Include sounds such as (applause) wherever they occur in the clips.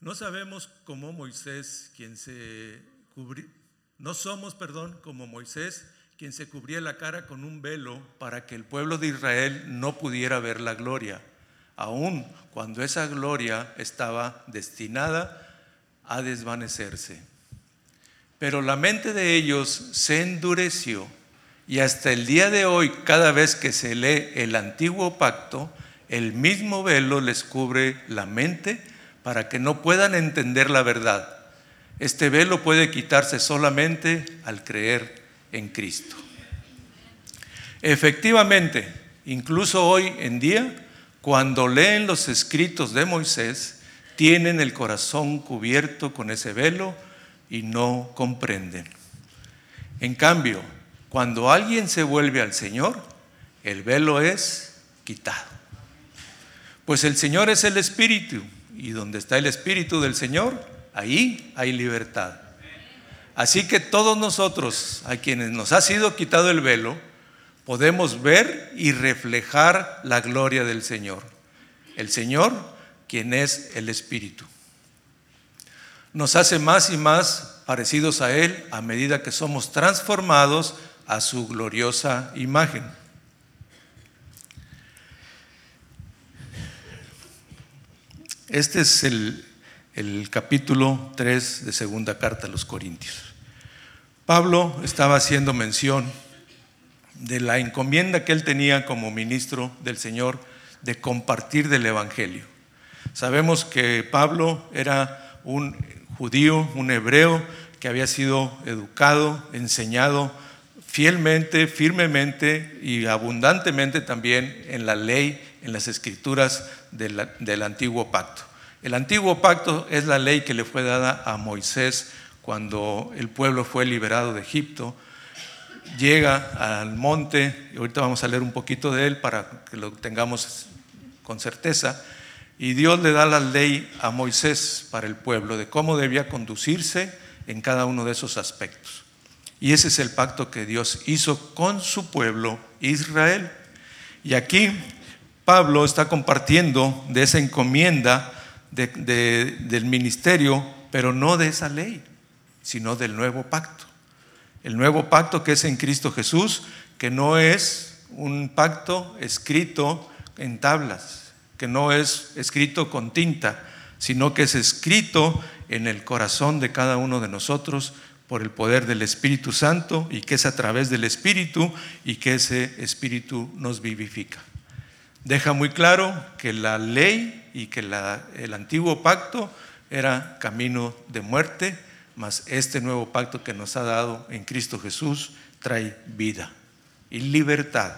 No sabemos cómo Moisés, quien se no somos, perdón, como Moisés, quien se cubría la cara con un velo para que el pueblo de Israel no pudiera ver la gloria, aun cuando esa gloria estaba destinada a desvanecerse. Pero la mente de ellos se endureció y hasta el día de hoy, cada vez que se lee el antiguo pacto, el mismo velo les cubre la mente para que no puedan entender la verdad. Este velo puede quitarse solamente al creer en Cristo. Efectivamente, incluso hoy en día, cuando leen los escritos de Moisés, tienen el corazón cubierto con ese velo y no comprenden. En cambio, cuando alguien se vuelve al Señor, el velo es quitado. Pues el Señor es el Espíritu y donde está el Espíritu del Señor, ahí hay libertad. Así que todos nosotros, a quienes nos ha sido quitado el velo, podemos ver y reflejar la gloria del Señor. El Señor, quien es el Espíritu. Nos hace más y más parecidos a Él a medida que somos transformados a su gloriosa imagen. Este es el, capítulo 3 de segunda carta a los Corintios. Pablo estaba haciendo mención de la encomienda que él tenía como ministro del Señor de compartir del Evangelio. Sabemos que Pablo era un judío, un hebreo que había sido educado, enseñado fielmente, firmemente y abundantemente también en la ley, en las escrituras del, antiguo pacto. El antiguo pacto es la ley que le fue dada a Moisés cuando el pueblo fue liberado de Egipto. Llega al monte, y ahorita vamos a leer un poquito de él para que lo tengamos con certeza, y Dios le da la ley a Moisés para el pueblo de cómo debía conducirse en cada uno de esos aspectos. Y ese es el pacto que Dios hizo con su pueblo Israel. Y aquí Pablo está compartiendo de esa encomienda del ministerio, pero no de esa ley, sino del nuevo pacto. El nuevo pacto que es en Cristo Jesús, que no es un pacto escrito en tablas, que no es escrito con tinta, sino que es escrito en el corazón de cada uno de nosotros por el poder del Espíritu Santo y que es a través del Espíritu y que ese Espíritu nos vivifica. Deja muy claro que la ley y que el antiguo pacto era camino de muerte, mas este nuevo pacto que nos ha dado en Cristo Jesús trae vida y libertad.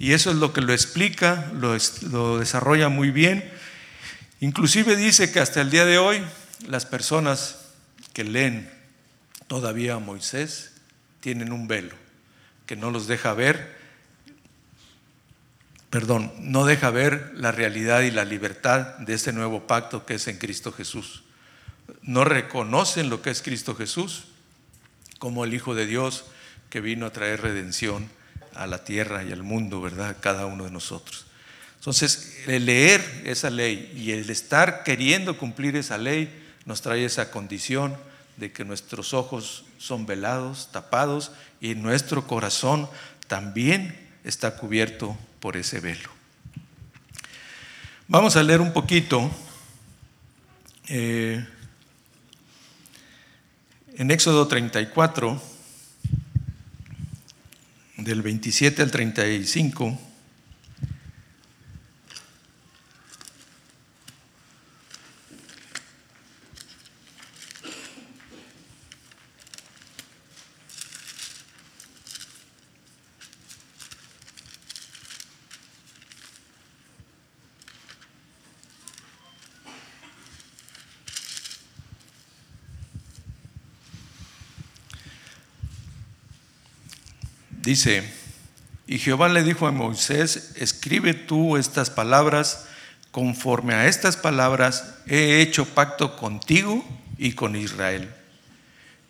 Y eso es lo que lo explica, lo, lo desarrolla muy bien. Inclusive dice que hasta el día de hoy las personas que leen todavía a Moisés tienen un velo que no los deja ver, perdón, no deja ver la realidad y la libertad de este nuevo pacto que es en Cristo Jesús. No reconocen lo que es Cristo Jesús como el Hijo de Dios que vino a traer redención a la tierra y al mundo, ¿verdad? Cada uno de nosotros. Entonces, el leer esa ley y el estar queriendo cumplir esa ley nos trae esa condición de que nuestros ojos son velados, tapados, y nuestro corazón también está cubierto por ese velo. Vamos a leer un poquito eh, en Éxodo 34, del 27 al 35. Dice, y Jehová le dijo a Moisés, escribe tú estas palabras, conforme a estas palabras he hecho pacto contigo y con Israel.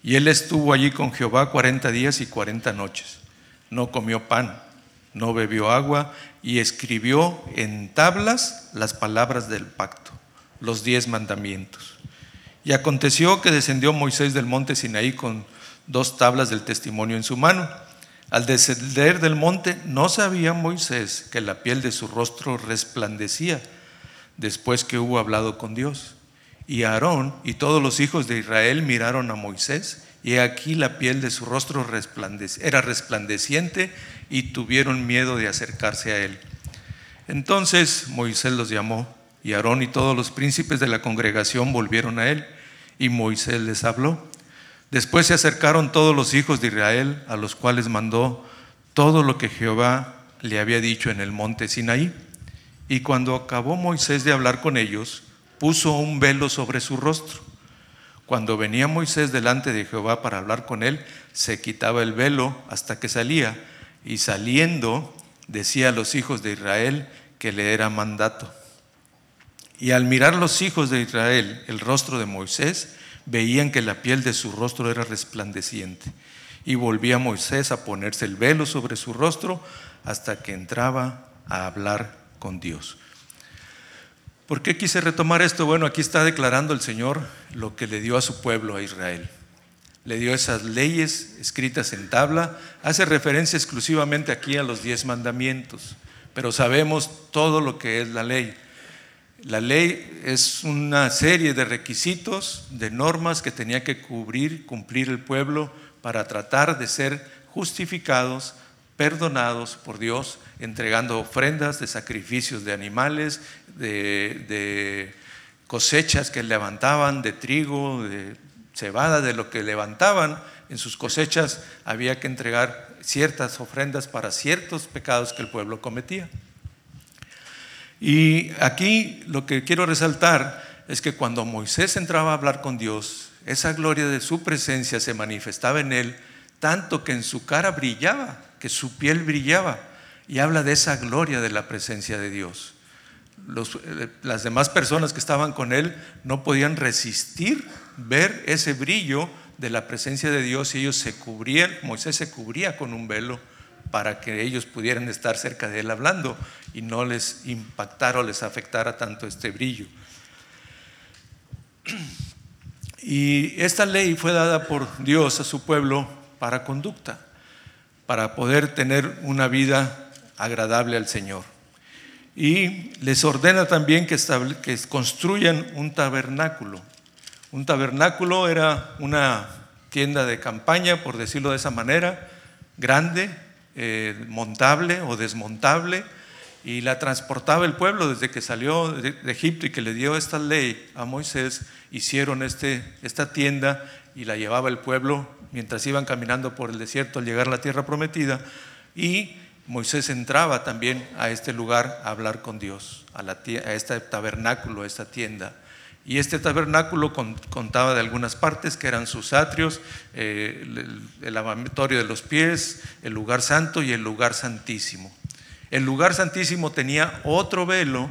Y él estuvo allí con Jehová cuarenta días y cuarenta noches. No comió pan, no bebió agua y escribió en tablas las palabras del pacto, los diez mandamientos. Y aconteció que descendió Moisés del monte Sinaí con dos tablas del testimonio en su mano. Al descender del monte no sabía Moisés que la piel de su rostro resplandecía después que hubo hablado con Dios. Y Aarón y todos los hijos de Israel miraron a Moisés y aquí la piel de su rostro era resplandeciente y tuvieron miedo de acercarse a él. Entonces Moisés los llamó y Aarón y todos los príncipes de la congregación volvieron a él y Moisés les habló. Después se acercaron todos los hijos de Israel, a los cuales mandó todo lo que Jehová le había dicho en el monte Sinaí. Y cuando acabó Moisés de hablar con ellos, puso un velo sobre su rostro. Cuando venía Moisés delante de Jehová para hablar con él, se quitaba el velo hasta que salía, y saliendo decía a los hijos de Israel que le era mandato. Y al mirar los hijos de Israel el rostro de Moisés, veían que la piel de su rostro era resplandeciente. Y volvía Moisés a ponerse el velo sobre su rostro hasta que entraba a hablar con Dios. ¿Por qué quise retomar esto? Bueno, aquí está declarando el Señor lo que le dio a su pueblo, a Israel. Le dio esas leyes escritas en tabla. Hace referencia exclusivamente aquí a los diez mandamientos, pero sabemos todo lo que es la ley. La ley es una serie de requisitos, de normas que tenía que cubrir, cumplir el pueblo para tratar de ser justificados, perdonados por Dios, entregando ofrendas de sacrificios de animales, de, cosechas que levantaban, de trigo, de cebada, de lo que levantaban en sus cosechas, había que entregar ciertas ofrendas para ciertos pecados que el pueblo cometía. Y aquí lo que quiero resaltar es que cuando Moisés entraba a hablar con Dios, esa gloria de su presencia se manifestaba en él, tanto que en su cara brillaba, que su piel brillaba, y habla de esa gloria de la presencia de Dios. Eh, las demás personas que estaban con él no podían resistir ver ese brillo de la presencia de Dios y ellos se cubrían, Moisés se cubría con un velo para que ellos pudieran estar cerca de él hablando y no les impactara o les afectara tanto este brillo. Y esta ley fue dada por Dios a su pueblo para conducta, para poder tener una vida agradable al Señor. Y les ordena también que, construyan un tabernáculo. Un tabernáculo era una tienda de campaña, por decirlo de esa manera, grande, eh, montable o desmontable y la transportaba el pueblo desde que salió de, Egipto y que le dio esta ley a Moisés, hicieron este, esta tienda y la llevaba el pueblo mientras iban caminando por el desierto al llegar a la tierra prometida y Moisés entraba también a este lugar a hablar con Dios, a, la, a este tabernáculo, a esta tienda. Y este tabernáculo contaba de algunas partes que eran sus atrios, eh, el, lavatorio de los pies, el lugar santo y el lugar santísimo. El lugar santísimo tenía otro velo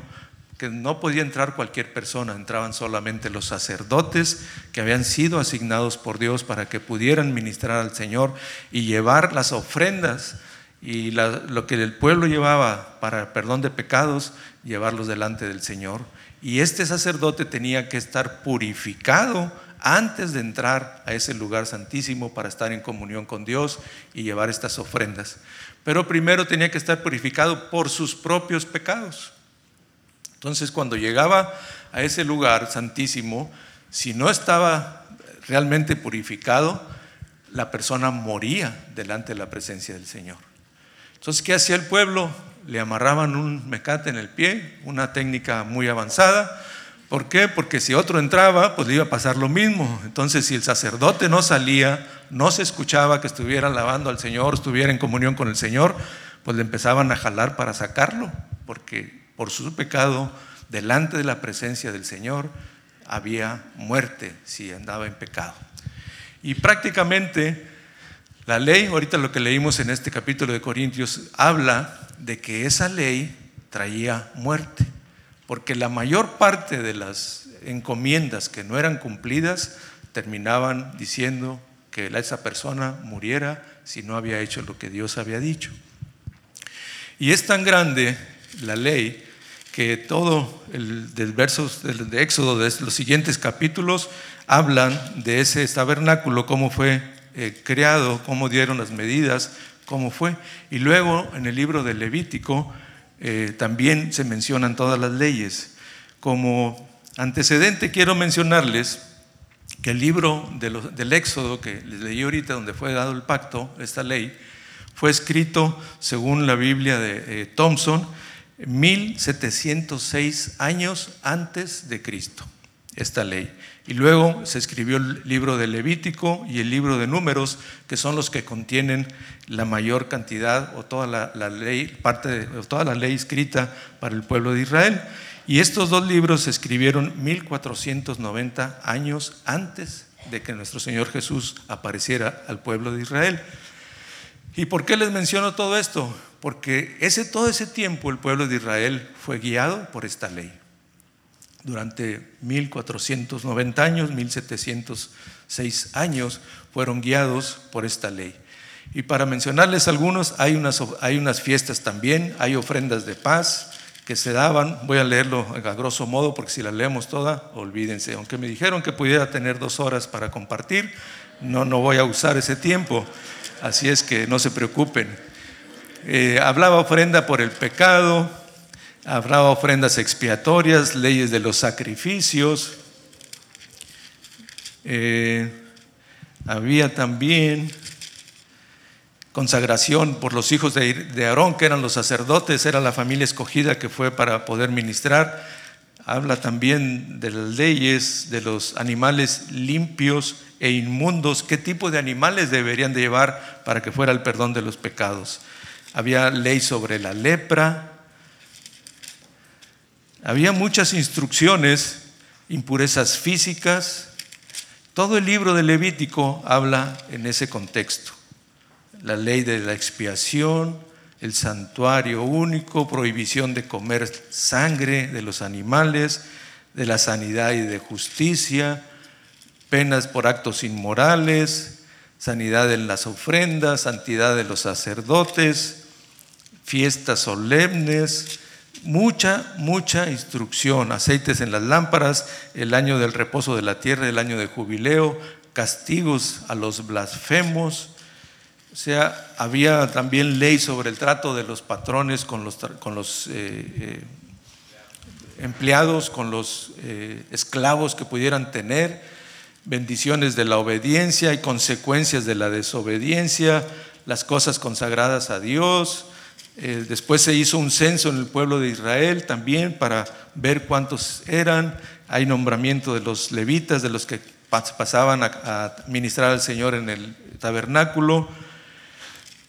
que no podía entrar cualquier persona, entraban solamente los sacerdotes que habían sido asignados por Dios para que pudieran ministrar al Señor y llevar las ofrendas y lo que el pueblo llevaba para perdón de pecados, llevarlos delante del Señor. Y este sacerdote tenía que estar purificado antes de entrar a ese lugar santísimo para estar en comunión con Dios y llevar estas ofrendas. Pero primero tenía que estar purificado por sus propios pecados. Entonces cuando llegaba a ese lugar santísimo, si no estaba realmente purificado, la persona moría delante de la presencia del Señor. Entonces, ¿qué hacía el pueblo? Le amarraban un mecate en el pie, una técnica muy avanzada. ¿Por qué? Porque si otro entraba, pues le iba a pasar lo mismo. Entonces, si el sacerdote no salía, no se escuchaba que estuviera lavando al Señor, estuviera en comunión con el Señor, pues le empezaban a jalar para sacarlo, porque por su pecado, delante de la presencia del Señor, había muerte si andaba en pecado. Y prácticamente la ley, ahorita lo que leímos en este capítulo de Corintios, habla de que esa ley traía muerte, porque la mayor parte de las encomiendas que no eran cumplidas terminaban diciendo que esa persona muriera si no había hecho lo que Dios había dicho. Y es tan grande la ley que todo el del versos de Éxodo, de los siguientes capítulos, hablan de ese tabernáculo, cómo fue eh, creado, cómo dieron las medidas, cómo fue. Y luego en el libro de Levítico eh, también se mencionan todas las leyes. Como antecedente quiero mencionarles que el libro del Éxodo que les leí ahorita, donde fue dado el pacto, esta ley, fue escrito, según la Biblia de eh, Thompson, 1706 años antes de Cristo, esta ley. Y luego se escribió el libro de Levítico y el libro de Números, que son los que contienen la mayor cantidad o toda la, ley, parte de toda la ley escrita para el pueblo de Israel. Y estos dos libros se escribieron 1490 años antes de que nuestro Señor Jesús apareciera al pueblo de Israel. ¿Y por qué les menciono todo esto? Porque ese, todo ese tiempo el pueblo de Israel fue guiado por esta ley durante 1490 años, 1706 años, fueron guiados por esta ley. Y para mencionarles algunos, hay unas, hay unas fiestas también, hay ofrendas de paz que se daban, voy a leerlo a grosso modo porque si la leemos toda, olvídense, aunque me dijeron que pudiera tener dos horas para compartir, no, no voy a usar ese tiempo, así es que no se preocupen. Eh, hablaba ofrenda por el pecado, Habrá ofrendas expiatorias, leyes de los sacrificios. Eh, había también consagración por los hijos de Aarón, que eran los sacerdotes, era la familia escogida que fue para poder ministrar. Habla también de las leyes, de los animales limpios e inmundos, qué tipo de animales deberían de llevar para que fuera el perdón de los pecados. Había ley sobre la lepra, había muchas instrucciones, impurezas físicas. Todo el libro de Levítico habla en ese contexto. La ley de la expiación, el santuario único, prohibición de comer sangre de los animales, de la sanidad y de justicia, penas por actos inmorales, sanidad en las ofrendas, santidad de los sacerdotes, fiestas solemnes, mucha, mucha instrucción, aceites en las lámparas, el año del reposo de la tierra, el año de jubileo, castigos a los blasfemos. O sea, había también ley sobre el trato de los patrones con los, con los eh, eh, empleados, con los eh, esclavos que pudieran tener, bendiciones de la obediencia y consecuencias de la desobediencia, las cosas consagradas a Dios, eh, después se hizo un censo en el pueblo de Israel también para ver cuántos eran. Hay nombramiento de los levitas, de los que pasaban a, ministrar al Señor en el tabernáculo.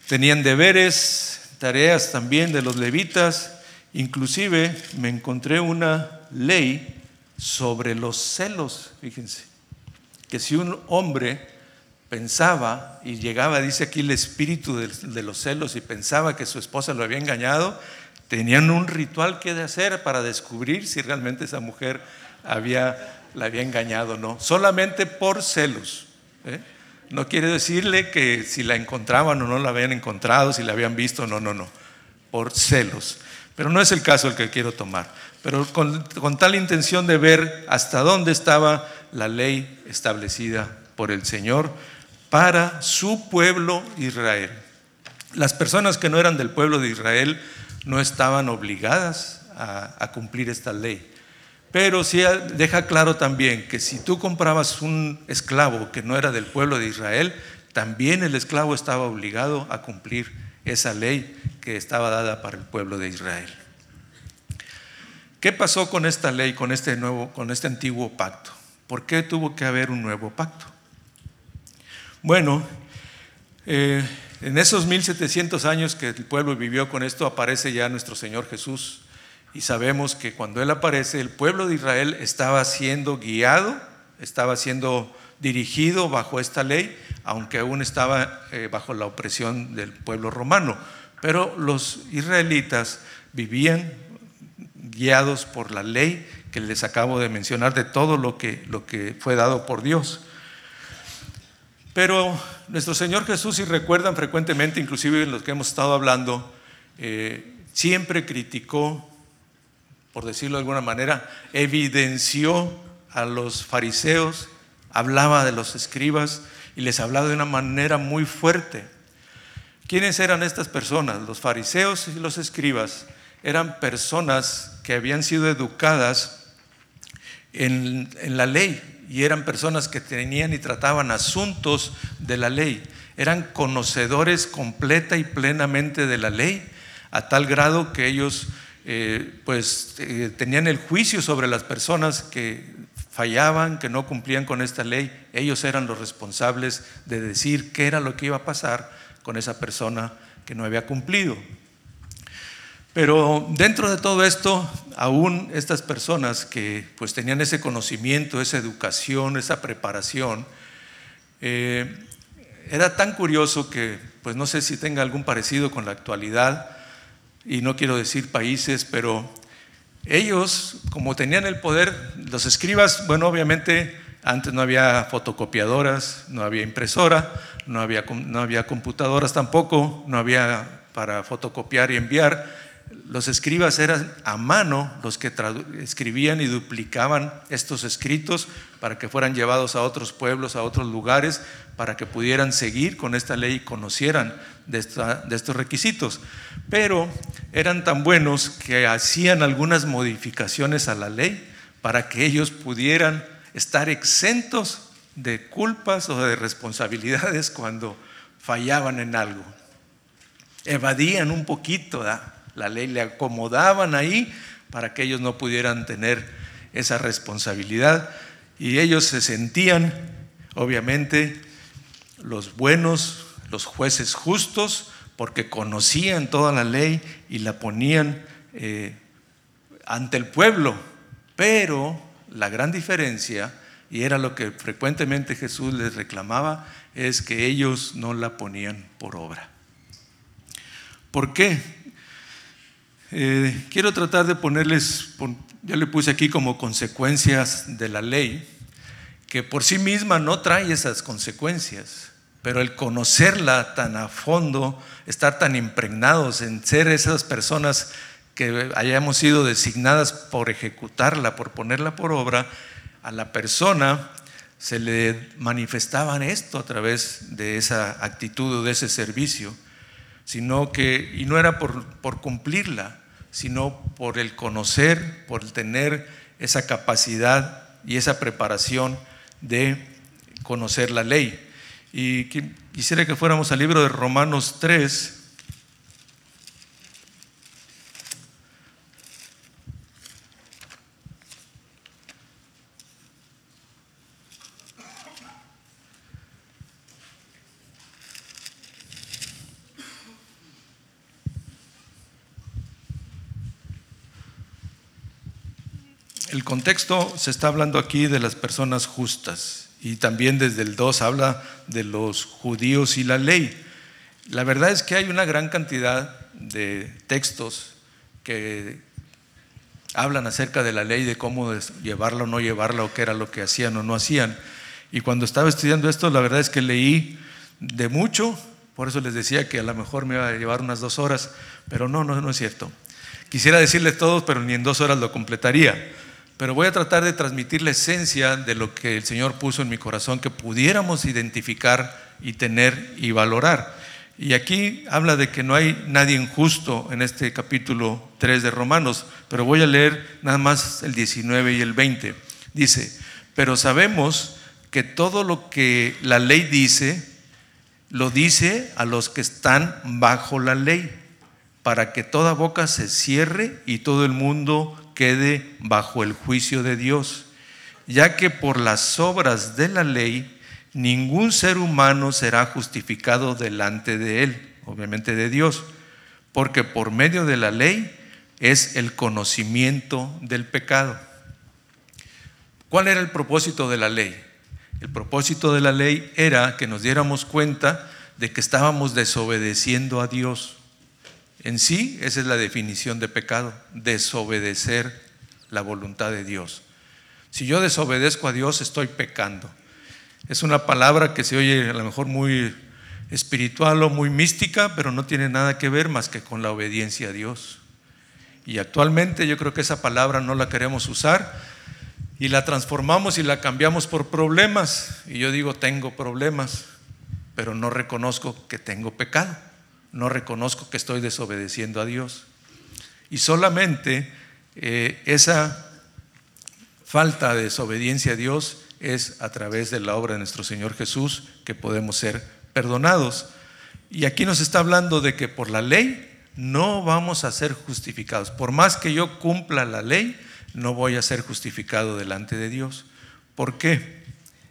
Tenían deberes, tareas también de los levitas. Inclusive me encontré una ley sobre los celos, fíjense, que si un hombre pensaba y llegaba, dice aquí el espíritu de, los celos y pensaba que su esposa lo había engañado, tenían un ritual que hacer para descubrir si realmente esa mujer había, la había engañado o no, solamente por celos. ¿eh? No quiere decirle que si la encontraban o no la habían encontrado, si la habían visto, no, no, no, por celos. Pero no es el caso el que quiero tomar. Pero con, con tal intención de ver hasta dónde estaba la ley establecida por el Señor para su pueblo Israel. Las personas que no eran del pueblo de Israel no estaban obligadas a, cumplir esta ley. Pero sí deja claro también que si tú comprabas un esclavo que no era del pueblo de Israel, también el esclavo estaba obligado a cumplir esa ley que estaba dada para el pueblo de Israel. ¿Qué pasó con esta ley, con este nuevo, con este antiguo pacto? ¿Por qué tuvo que haber un nuevo pacto? Bueno, eh, en esos 1700 años que el pueblo vivió con esto, aparece ya nuestro Señor Jesús. Y sabemos que cuando Él aparece, el pueblo de Israel estaba siendo guiado, estaba siendo dirigido bajo esta ley, aunque aún estaba eh, bajo la opresión del pueblo romano. Pero los israelitas vivían guiados por la ley que les acabo de mencionar, de todo lo que, lo que fue dado por Dios. Pero nuestro Señor Jesús, si recuerdan frecuentemente, inclusive en los que hemos estado hablando, eh, siempre criticó por decirlo de alguna manera, evidenció a los fariseos, hablaba de los escribas y les hablaba de una manera muy fuerte. ¿Quiénes eran estas personas? Los fariseos y los escribas eran personas que habían sido educadas en la ley, y eran personas que tenían y trataban asuntos de la ley. Eran conocedores completa y plenamente de la ley, a tal grado que ellos eh, pues eh, tenían el juicio sobre las personas que fallaban, que no cumplían con esta ley. Ellos eran los responsables de decir qué era lo que iba a pasar con esa persona que no había cumplido. Pero dentro de todo esto, aún estas personas que pues tenían ese conocimiento, esa educación, esa preparación, eh, era tan curioso que pues no sé si tenga algún parecido con la actualidad, y no quiero decir países, pero ellos, como tenían el poder, los escribas, bueno, obviamente antes no había fotocopiadoras, no había impresora, no había, no había computadoras tampoco, no había para fotocopiar y enviar, los escribas eran a mano los que escribían y duplicaban estos escritos para que fueran llevados a otros pueblos, a otros lugares, para que pudieran seguir con esta ley y conocieran de, estos requisitos. Pero eran tan buenos que hacían algunas modificaciones a la ley para que ellos pudieran estar exentos de culpas o de responsabilidades cuando fallaban en algo. Evadían un poquito. La ley le acomodaban ahí para que ellos no pudieran tener esa responsabilidad. Y ellos se sentían, obviamente, los buenos, los jueces justos, porque conocían toda la ley y la ponían eh, ante el pueblo. Pero la gran diferencia, y era lo que frecuentemente Jesús les reclamaba, es que ellos no la ponían por obra. ¿Por qué? Eh, quiero tratar de ponerles, ya le puse aquí como consecuencias de la ley, que por sí misma no trae esas consecuencias, pero el conocerla tan a fondo, estar tan impregnados en ser esas personas que hayamos sido designadas por ejecutarla, por ponerla por obra, a la persona se le manifestaban esto a través de esa actitud o de ese servicio, sino que, y no era por, por cumplirla, sino por el conocer, por el tener esa capacidad y esa preparación de conocer la ley. Y quisiera que fuéramos al libro de Romanos 3, contexto se está hablando aquí de las personas justas y también desde el 2 habla de los judíos y la ley. La verdad es que hay una gran cantidad de textos que hablan acerca de la ley, de cómo llevarla o no llevarla, o qué era lo que hacían o no hacían. Y cuando estaba estudiando esto, la verdad es que leí de mucho, por eso les decía que a lo mejor me iba a llevar unas dos horas, pero no, no, no es cierto. Quisiera decirles todo, pero ni en dos horas lo completaría pero voy a tratar de transmitir la esencia de lo que el Señor puso en mi corazón, que pudiéramos identificar y tener y valorar. Y aquí habla de que no hay nadie injusto en este capítulo 3 de Romanos, pero voy a leer nada más el 19 y el 20. Dice, pero sabemos que todo lo que la ley dice, lo dice a los que están bajo la ley, para que toda boca se cierre y todo el mundo quede bajo el juicio de Dios, ya que por las obras de la ley ningún ser humano será justificado delante de él, obviamente de Dios, porque por medio de la ley es el conocimiento del pecado. ¿Cuál era el propósito de la ley? El propósito de la ley era que nos diéramos cuenta de que estábamos desobedeciendo a Dios. En sí, esa es la definición de pecado, desobedecer la voluntad de Dios. Si yo desobedezco a Dios, estoy pecando. Es una palabra que se oye a lo mejor muy espiritual o muy mística, pero no tiene nada que ver más que con la obediencia a Dios. Y actualmente yo creo que esa palabra no la queremos usar y la transformamos y la cambiamos por problemas. Y yo digo, tengo problemas, pero no reconozco que tengo pecado, no reconozco que estoy desobedeciendo a Dios. Y solamente eh, esa falta de desobediencia a Dios es a través de la obra de nuestro Señor Jesús que podemos ser perdonados. Y aquí nos está hablando de que por la ley no vamos a ser justificados. Por más que yo cumpla la ley, no voy a ser justificado delante de Dios. ¿Por qué?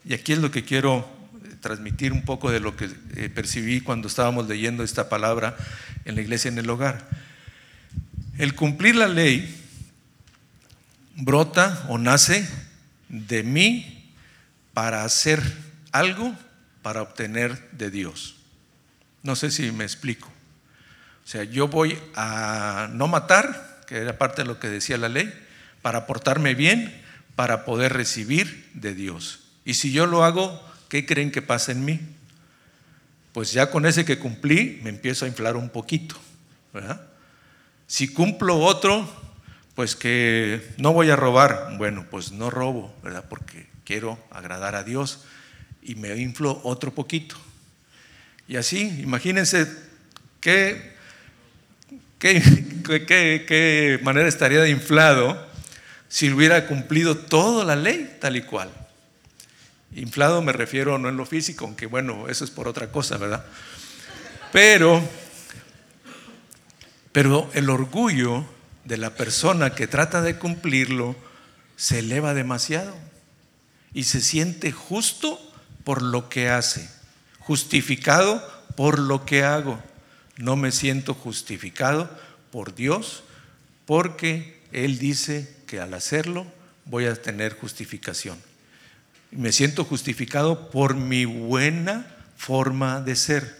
Y aquí es lo que quiero transmitir un poco de lo que eh, percibí cuando estábamos leyendo esta palabra en la iglesia en el hogar. El cumplir la ley brota o nace de mí para hacer algo para obtener de Dios. No sé si me explico. O sea, yo voy a no matar, que era parte de lo que decía la ley, para portarme bien, para poder recibir de Dios. Y si yo lo hago, ¿qué creen que pasa en mí? Pues ya con ese que cumplí, me empiezo a inflar un poquito. Si cumplo otro, pues que no voy a robar. Bueno, pues no robo, ¿verdad? Porque quiero agradar a Dios y me inflo otro poquito. Y así, imagínense qué, qué, qué, manera estaría de inflado si hubiera cumplido toda la ley tal y cual. Inflado me refiero no en lo físico, aunque bueno, eso es por otra cosa, ¿verdad? Pero, pero el orgullo de la persona que trata de cumplirlo se eleva demasiado y se siente justo por lo que hace justificado por lo que hago. No me siento justificado por Dios porque Él dice que al hacerlo voy a tener justificación. Me siento justificado por mi buena forma de ser.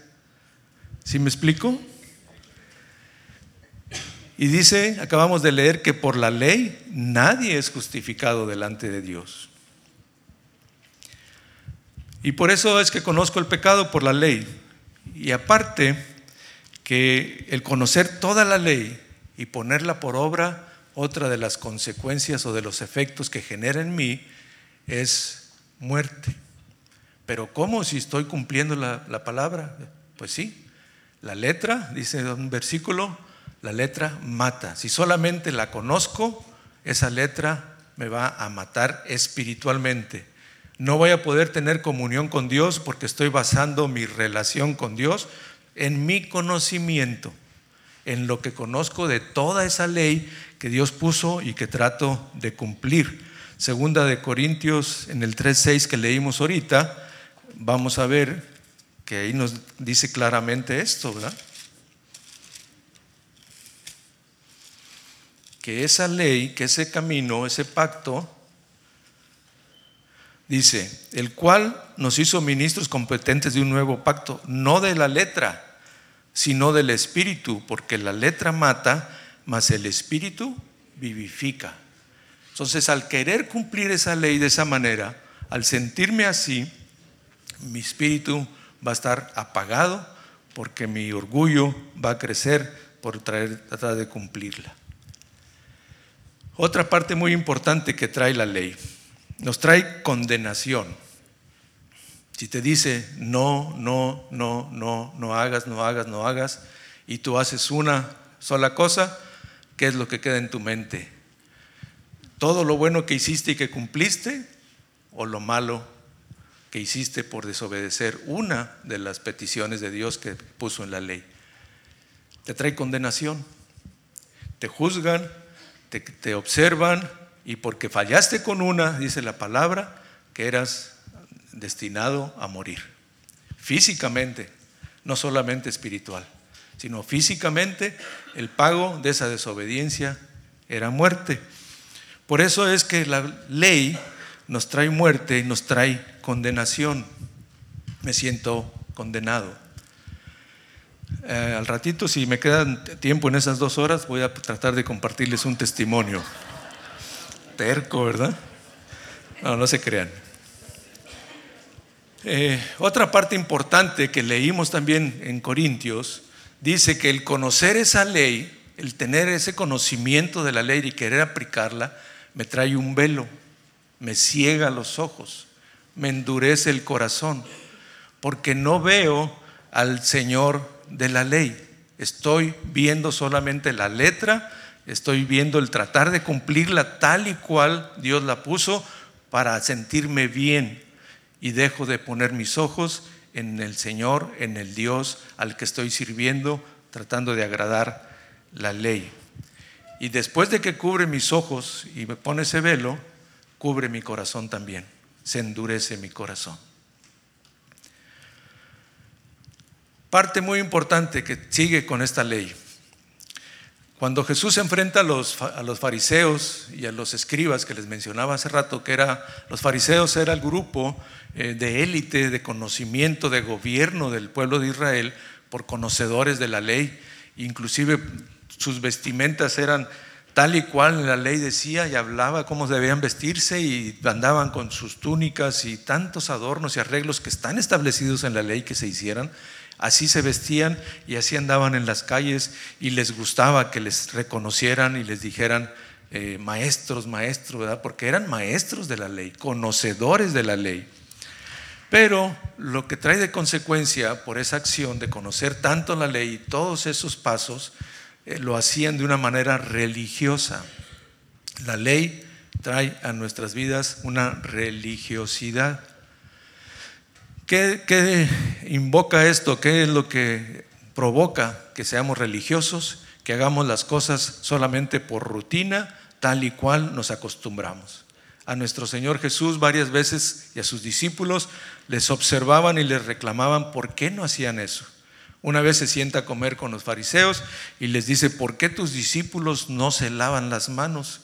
¿Sí me explico? Y dice, acabamos de leer que por la ley nadie es justificado delante de Dios. Y por eso es que conozco el pecado por la ley. Y aparte que el conocer toda la ley y ponerla por obra, otra de las consecuencias o de los efectos que genera en mí es muerte. Pero ¿cómo si estoy cumpliendo la, la palabra? Pues sí, la letra, dice un versículo, la letra mata. Si solamente la conozco, esa letra me va a matar espiritualmente. No voy a poder tener comunión con Dios porque estoy basando mi relación con Dios en mi conocimiento, en lo que conozco de toda esa ley que Dios puso y que trato de cumplir. Segunda de Corintios en el 3.6 que leímos ahorita, vamos a ver que ahí nos dice claramente esto, ¿verdad? Que esa ley, que ese camino, ese pacto, Dice, el cual nos hizo ministros competentes de un nuevo pacto, no de la letra, sino del espíritu, porque la letra mata, mas el espíritu vivifica. Entonces, al querer cumplir esa ley de esa manera, al sentirme así, mi espíritu va a estar apagado porque mi orgullo va a crecer por tratar de cumplirla. Otra parte muy importante que trae la ley nos trae condenación. Si te dice no, no, no, no, no hagas, no hagas, no hagas, y tú haces una sola cosa, ¿qué es lo que queda en tu mente? ¿Todo lo bueno que hiciste y que cumpliste o lo malo que hiciste por desobedecer una de las peticiones de Dios que puso en la ley? Te trae condenación, te juzgan, te, observan, y porque fallaste con una, dice la palabra, que eras destinado a morir. Físicamente, no solamente espiritual, sino físicamente el pago de esa desobediencia era muerte. Por eso es que la ley nos trae muerte y nos trae condenación. Me siento condenado. Eh, al ratito, si me queda tiempo en esas dos horas, voy a tratar de compartirles un testimonio terco, ¿verdad? No, no se crean. Eh, otra parte importante que leímos también en Corintios dice que el conocer esa ley el tener ese conocimiento de la ley y querer aplicarla, me trae un velo, me ciega los ojos, me endurece el corazón, porque no veo al Señor de la ley. Estoy viendo solamente la letra, estoy viendo el tratar de cumplirla tal y cual Dios la puso para sentirme bien y dejo de poner mis ojos en el Señor, en el Dios al que estoy sirviendo, tratando de agradar la ley. Y después de que cubre mis ojos y me pone ese velo, cubre mi corazón también, se endurece mi corazón. Parte muy importante que sigue con esta ley. Cuando Jesús se enfrenta a los, a los, fariseos y a los escribas que les mencionaba hace rato, que era, los fariseos era el grupo eh, de élite, de conocimiento, de gobierno del pueblo de Israel, por conocedores de la ley, inclusive sus vestimentas eran tal y cual la ley decía y hablaba cómo debían vestirse y andaban con sus túnicas y tantos adornos y arreglos que están establecidos en la ley que se hicieran. Así se vestían y así andaban en las calles y les gustaba que les reconocieran y les dijeran eh, maestros, maestros, ¿verdad? Porque eran maestros de la ley, conocedores de la ley. Pero lo que trae de consecuencia por esa acción de conocer tanto la ley y todos esos pasos, lo hacían de una manera religiosa. La ley trae a nuestras vidas una religiosidad. ¿Qué, invoca esto? ¿Qué es lo que provoca que seamos religiosos? Que hagamos las cosas solamente por rutina, tal y cual nos acostumbramos. A nuestro Señor Jesús varias veces y a sus discípulos les observaban y les reclamaban por qué no hacían eso. Una vez se sienta a comer con los fariseos y les dice, ¿por qué tus discípulos no se lavan las manos?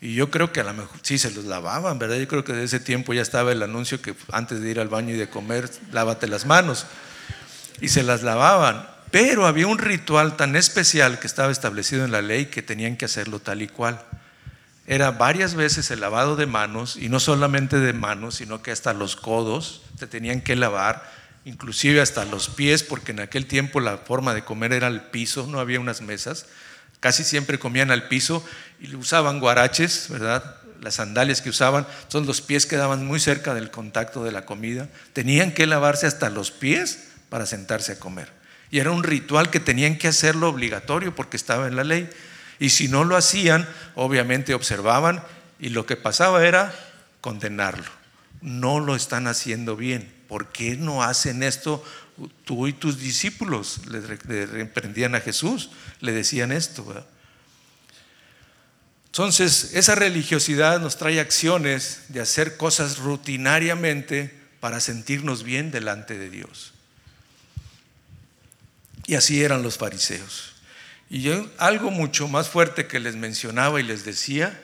Y yo creo que a lo mejor sí se los lavaban, ¿verdad? Yo creo que de ese tiempo ya estaba el anuncio que antes de ir al baño y de comer, lávate las manos. Y se las lavaban. Pero había un ritual tan especial que estaba establecido en la ley que tenían que hacerlo tal y cual. Era varias veces el lavado de manos, y no solamente de manos, sino que hasta los codos se tenían que lavar, inclusive hasta los pies, porque en aquel tiempo la forma de comer era al piso, no había unas mesas. Casi siempre comían al piso y usaban guaraches, ¿verdad? Las sandalias que usaban, son los pies quedaban muy cerca del contacto de la comida. Tenían que lavarse hasta los pies para sentarse a comer. Y era un ritual que tenían que hacerlo obligatorio porque estaba en la ley. Y si no lo hacían, obviamente observaban y lo que pasaba era condenarlo. No lo están haciendo bien. ¿Por qué no hacen esto tú y tus discípulos? Le, reprendían a Jesús le decían esto. Entonces, esa religiosidad nos trae acciones de hacer cosas rutinariamente para sentirnos bien delante de Dios. Y así eran los fariseos. Y algo mucho más fuerte que les mencionaba y les decía,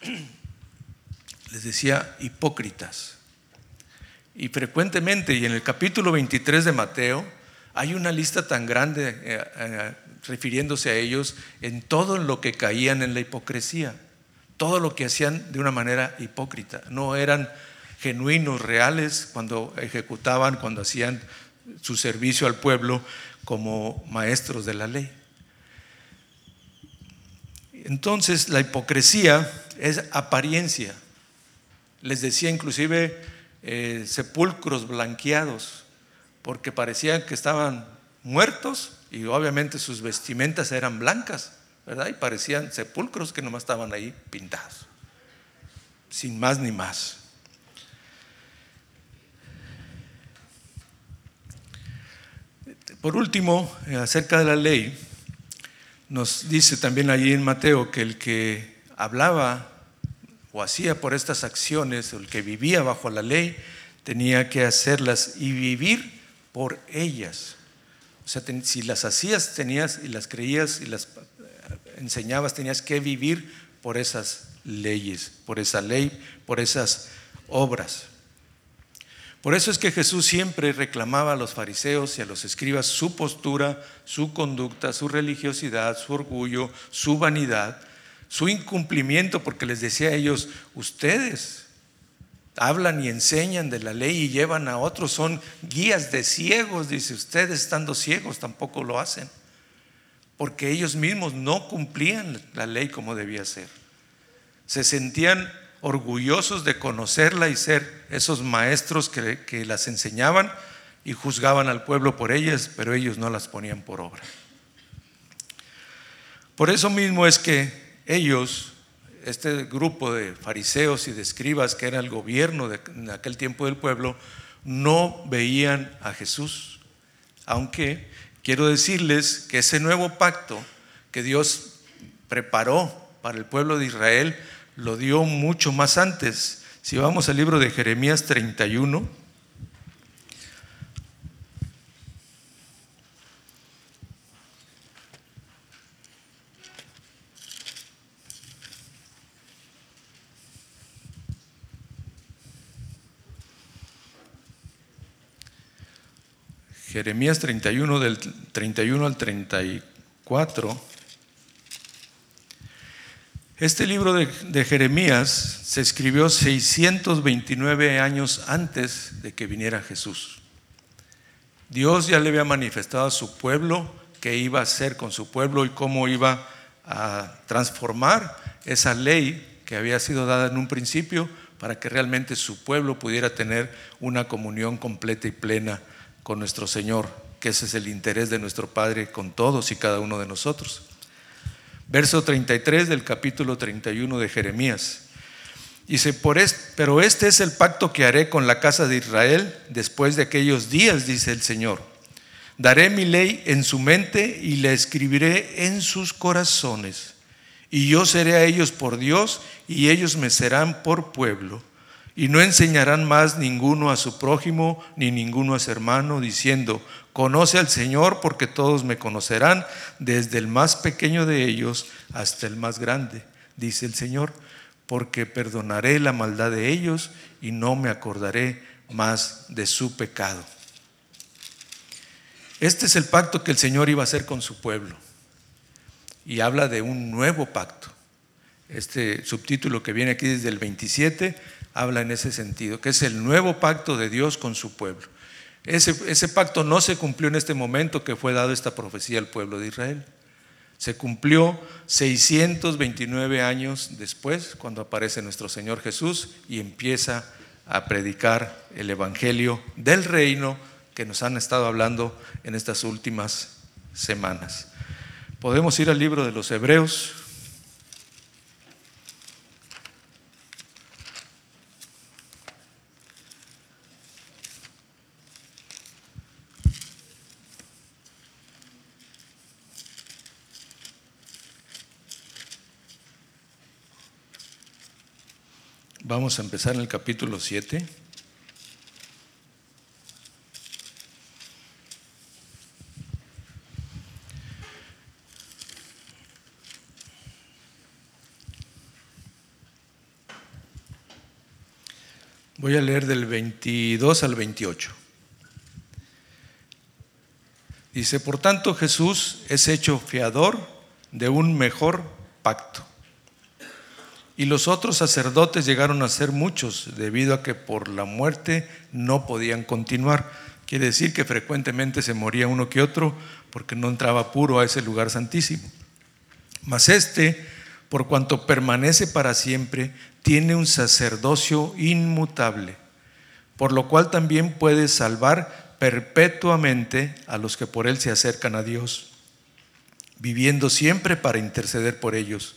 (clears throat) les decía hipócritas. Y frecuentemente, y en el capítulo 23 de Mateo, hay una lista tan grande eh, eh, refiriéndose a ellos en todo lo que caían en la hipocresía, todo lo que hacían de una manera hipócrita. No eran genuinos, reales cuando ejecutaban, cuando hacían su servicio al pueblo como maestros de la ley. Entonces la hipocresía es apariencia. Les decía inclusive eh, sepulcros blanqueados, porque parecían que estaban muertos y obviamente sus vestimentas eran blancas, ¿verdad? Y parecían sepulcros que nomás estaban ahí pintados, sin más ni más. Por último, acerca de la ley, nos dice también allí en Mateo que el que hablaba o hacía por estas acciones, el que vivía bajo la ley, tenía que hacerlas y vivir por ellas. O sea, si las hacías, tenías y las creías y las eh, enseñabas, tenías que vivir por esas leyes, por esa ley, por esas obras. Por eso es que Jesús siempre reclamaba a los fariseos y a los escribas su postura, su conducta, su religiosidad, su orgullo, su vanidad, su incumplimiento, porque les decía a ellos, ustedes hablan y enseñan de la ley y llevan a otros, son guías de ciegos, dice, ustedes estando ciegos tampoco lo hacen. porque ellos mismos no cumplían la ley como debía ser. Se sentían orgullosos de conocerla y ser esos maestros que, que las enseñaban y juzgaban al pueblo por ellas, pero ellos no las ponían por obra. Por eso mismo es que ellos, este grupo de fariseos y de escribas que era el gobierno de, en aquel tiempo del pueblo, no veían a Jesús. Aunque quiero decirles que ese nuevo pacto que Dios preparó para el pueblo de Israel lo dio mucho más antes. Si vamos al libro de Jeremías 31, Jeremías 31 del 31 al 34. Este libro de, Jeremías se escribió 629 años antes de que viniera Jesús. Dios ya le había manifestado a su pueblo qué iba a hacer con su pueblo y cómo iba a transformar esa ley que había sido dada en un principio para que realmente su pueblo pudiera tener una comunión completa y plena con nuestro Señor, que ese es el interés de nuestro Padre con todos y cada uno de nosotros. Verso 33 del capítulo 31 de Jeremías. Dice, por pero este es el pacto que haré con la casa de Israel después de aquellos días, dice el Señor. Daré mi ley en su mente y la escribiré en sus corazones. Y yo seré a ellos por Dios y ellos me serán por pueblo y no enseñarán más ninguno a su prójimo ni ninguno a su hermano, diciendo, conoce al Señor porque todos me conocerán, desde el más pequeño de ellos hasta el más grande, dice el Señor, porque perdonaré la maldad de ellos y no me acordaré más de su pecado. Este es el pacto que el Señor iba a hacer con su pueblo. Y habla de un nuevo pacto. Este subtítulo que viene aquí desde el 27 habla en ese sentido, que es el nuevo pacto de Dios con su pueblo. Ese, ese, pacto no se cumplió en este momento que fue dado esta profecía al pueblo de Israel. Se cumplió 629 años después, cuando aparece nuestro Señor Jesús y empieza a predicar el Evangelio del reino que nos han estado hablando en estas últimas semanas. Podemos ir al libro de los Hebreos, Vamos a empezar en el capítulo 7. Voy a leer del 22 al 28. Dice, por tanto Jesús es hecho fiador de un mejor pacto y los otros sacerdotes llegaron a ser muchos debido a que por la muerte no podían continuar. Quiere decir que frecuentemente se moría uno que otro porque no entraba puro a ese lugar santísimo. Mas este, por cuanto permanece para siempre, tiene un sacerdocio inmutable, por lo cual también puede salvar perpetuamente a los que por él se acercan a Dios, viviendo siempre para interceder por ellos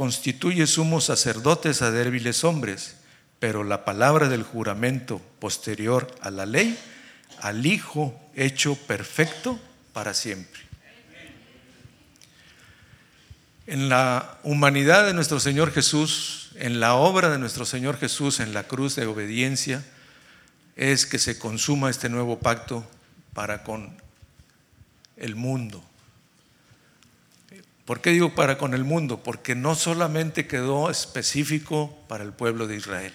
constituye sumos sacerdotes a débiles hombres, pero la palabra del juramento posterior a la ley, al Hijo hecho perfecto para siempre. En la humanidad de nuestro Señor Jesús, en la obra de nuestro Señor Jesús en la cruz de obediencia, es que se consuma este nuevo pacto para con el mundo. ¿Por qué digo para con el mundo? Porque no solamente quedó específico para el pueblo de Israel.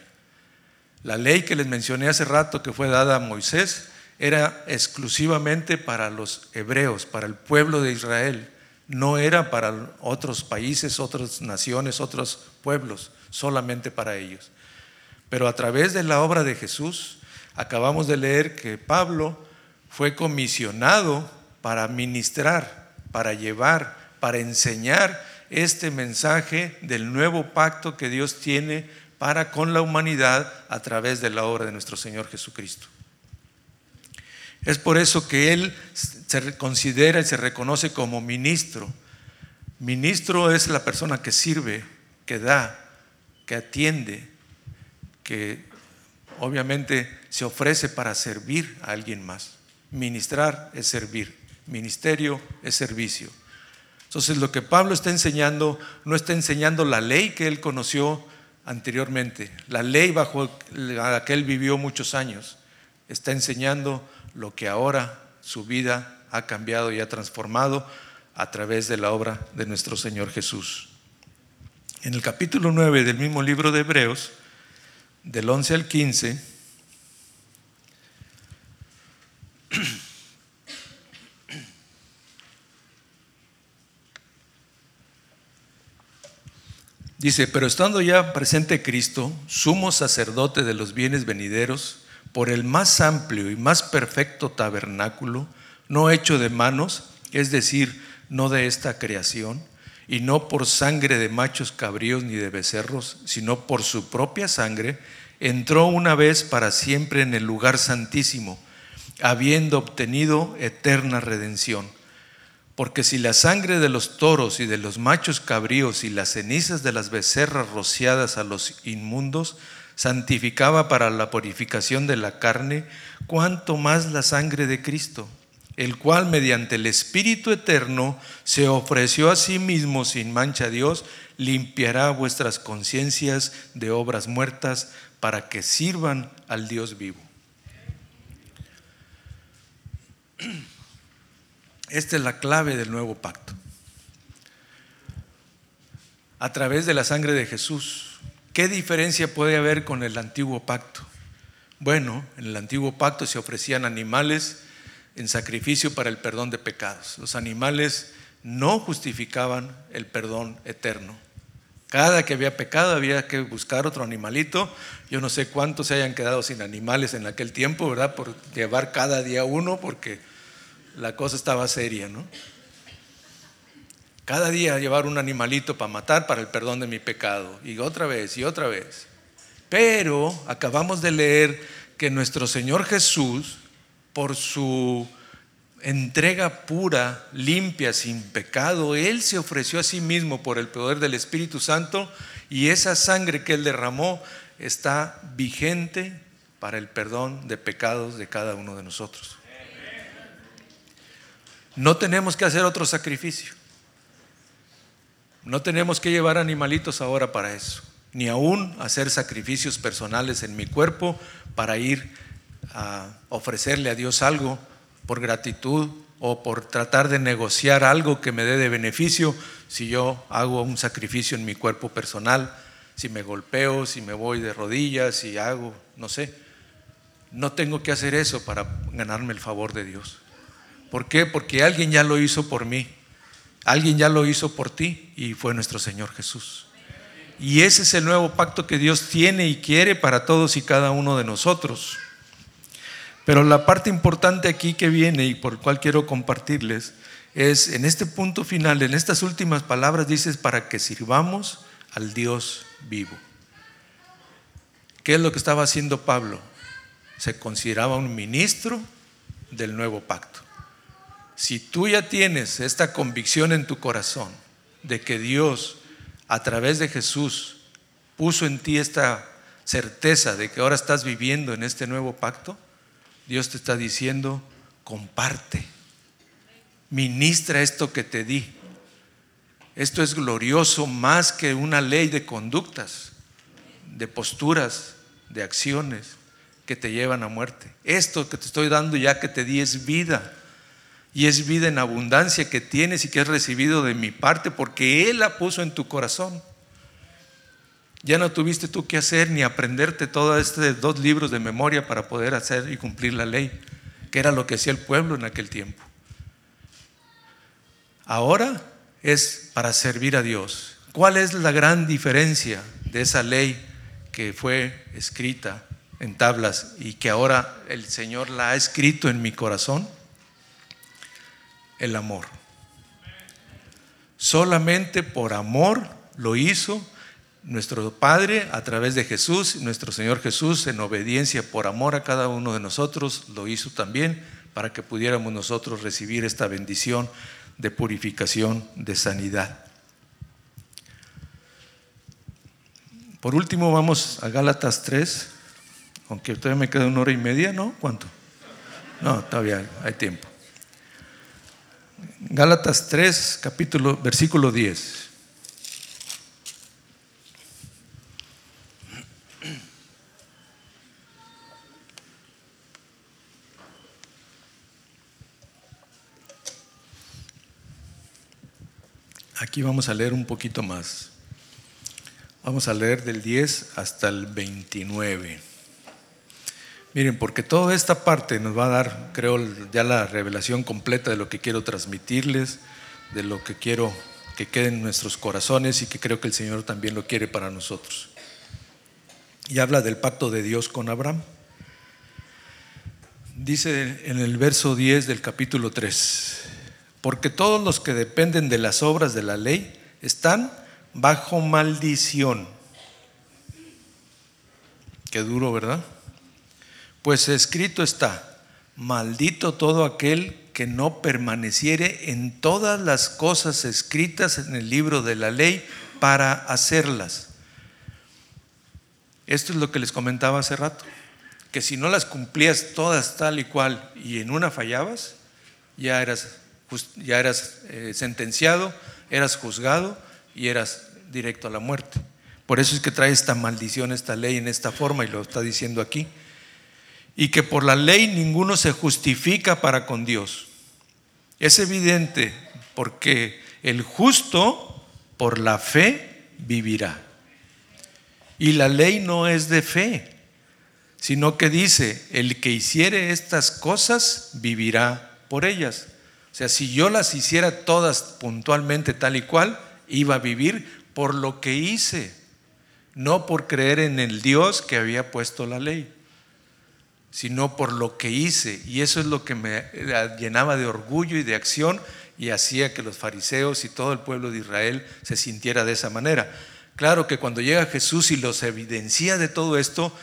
La ley que les mencioné hace rato que fue dada a Moisés era exclusivamente para los hebreos, para el pueblo de Israel. No era para otros países, otras naciones, otros pueblos, solamente para ellos. Pero a través de la obra de Jesús, acabamos de leer que Pablo fue comisionado para ministrar, para llevar, para enseñar este mensaje del nuevo pacto que Dios tiene para con la humanidad a través de la obra de nuestro Señor Jesucristo. Es por eso que Él se considera y se reconoce como ministro. Ministro es la persona que sirve, que da, que atiende, que obviamente se ofrece para servir a alguien más. Ministrar es servir, ministerio es servicio. Entonces lo que Pablo está enseñando no está enseñando la ley que él conoció anteriormente, la ley bajo la que él vivió muchos años, está enseñando lo que ahora su vida ha cambiado y ha transformado a través de la obra de nuestro Señor Jesús. En el capítulo 9 del mismo libro de Hebreos, del 11 al 15, dice, pero estando ya presente Cristo, sumo sacerdote de los bienes venideros, por el más amplio y más perfecto tabernáculo, no hecho de manos, es decir, no de esta creación, y no por sangre de machos cabríos ni de becerros, sino por su propia sangre, entró una vez para siempre en el lugar santísimo, habiendo obtenido eterna redención. Porque si la sangre de los toros y de los machos cabríos y las cenizas de las becerras rociadas a los inmundos santificaba para la purificación de la carne, cuanto más la sangre de Cristo, el cual mediante el Espíritu Eterno se ofreció a sí mismo sin mancha a Dios, limpiará vuestras conciencias de obras muertas para que sirvan al Dios vivo. Esta es la clave del nuevo pacto. A través de la sangre de Jesús, ¿Qué diferencia puede haber con el antiguo pacto? Bueno, en el antiguo pacto se ofrecían animales en sacrificio para el perdón de pecados. Los animales no justificaban el perdón eterno. Cada que había pecado había que buscar otro animalito. Yo no sé cuántos se hayan quedado sin animales en aquel tiempo, ¿verdad? Por llevar cada día uno, porque la cosa estaba seria, ¿no? Cada día llevar un animalito para matar para el perdón de mi pecado. Y otra vez y otra vez. Pero acabamos de leer que nuestro Señor Jesús, por su entrega pura, limpia, sin pecado, Él se ofreció a sí mismo por el poder del Espíritu Santo y esa sangre que Él derramó está vigente para el perdón de pecados de cada uno de nosotros. No tenemos que hacer otro sacrificio. No tenemos que llevar animalitos ahora para eso, ni aún hacer sacrificios personales en mi cuerpo para ir a ofrecerle a Dios algo por gratitud o por tratar de negociar algo que me dé de beneficio si yo hago un sacrificio en mi cuerpo personal, si me golpeo, si me voy de rodillas, si hago, no sé. No tengo que hacer eso para ganarme el favor de Dios. ¿Por qué? Porque alguien ya lo hizo por mí. Alguien ya lo hizo por ti y fue nuestro Señor Jesús. Y ese es el nuevo pacto que Dios tiene y quiere para todos y cada uno de nosotros. Pero la parte importante aquí que viene y por cual quiero compartirles es en este punto final, en estas últimas palabras, dices para que sirvamos al Dios vivo. ¿Qué es lo que estaba haciendo Pablo? Se consideraba un ministro del nuevo pacto. Si tú ya tienes esta convicción en tu corazón de que Dios a través de Jesús puso en ti esta certeza de que ahora estás viviendo en este nuevo pacto, Dios te está diciendo, comparte, ministra esto que te di. Esto es glorioso más que una ley de conductas, de posturas, de acciones que te llevan a muerte. Esto que te estoy dando ya que te di es vida y es vida en abundancia que tienes y que has recibido de mi parte porque Él la puso en tu corazón. Ya no tuviste tú que hacer ni aprenderte todos estos dos libros de memoria para poder hacer y cumplir la ley, que era lo que hacía el pueblo en aquel tiempo. Ahora es para servir a Dios. ¿Cuál es la gran diferencia de esa ley que fue escrita en tablas y que ahora el Señor la ha escrito en mi corazón? El amor. Solamente por amor lo hizo nuestro Padre a través de Jesús, nuestro Señor Jesús en obediencia por amor a cada uno de nosotros, lo hizo también para que pudiéramos nosotros recibir esta bendición de purificación, de sanidad. Por último, vamos a Gálatas 3, aunque todavía me queda una hora y media, ¿no? ¿Cuánto? No, todavía hay tiempo. Gálatas 3, capítulo, versículo 10. Aquí vamos a leer un poquito más. Vamos a leer del 10 hasta el 29. Miren, porque toda esta parte nos va a dar, creo, ya la revelación completa de lo que quiero transmitirles, de lo que quiero que quede en nuestros corazones y que creo que el Señor también lo quiere para nosotros. Y habla del pacto de Dios con Abraham. Dice en el verso 10 del capítulo 3, porque todos los que dependen de las obras de la ley están bajo maldición. Qué duro, ¿verdad? Pues escrito está, maldito todo aquel que no permaneciere en todas las cosas escritas en el libro de la ley para hacerlas. Esto es lo que les comentaba hace rato, que si no las cumplías todas tal y cual y en una fallabas, ya eras ya eras eh, sentenciado, eras juzgado y eras directo a la muerte. Por eso es que trae esta maldición, esta ley en esta forma y lo está diciendo aquí. Y que por la ley ninguno se justifica para con Dios. Es evidente porque el justo por la fe vivirá. Y la ley no es de fe, sino que dice, el que hiciere estas cosas vivirá por ellas. O sea, si yo las hiciera todas puntualmente tal y cual, iba a vivir por lo que hice, no por creer en el Dios que había puesto la ley, sino por lo que hice. Y eso es lo que me llenaba de orgullo y de acción y hacía que los fariseos y todo el pueblo de Israel se sintiera de esa manera. Claro que cuando llega Jesús y los evidencia de todo esto,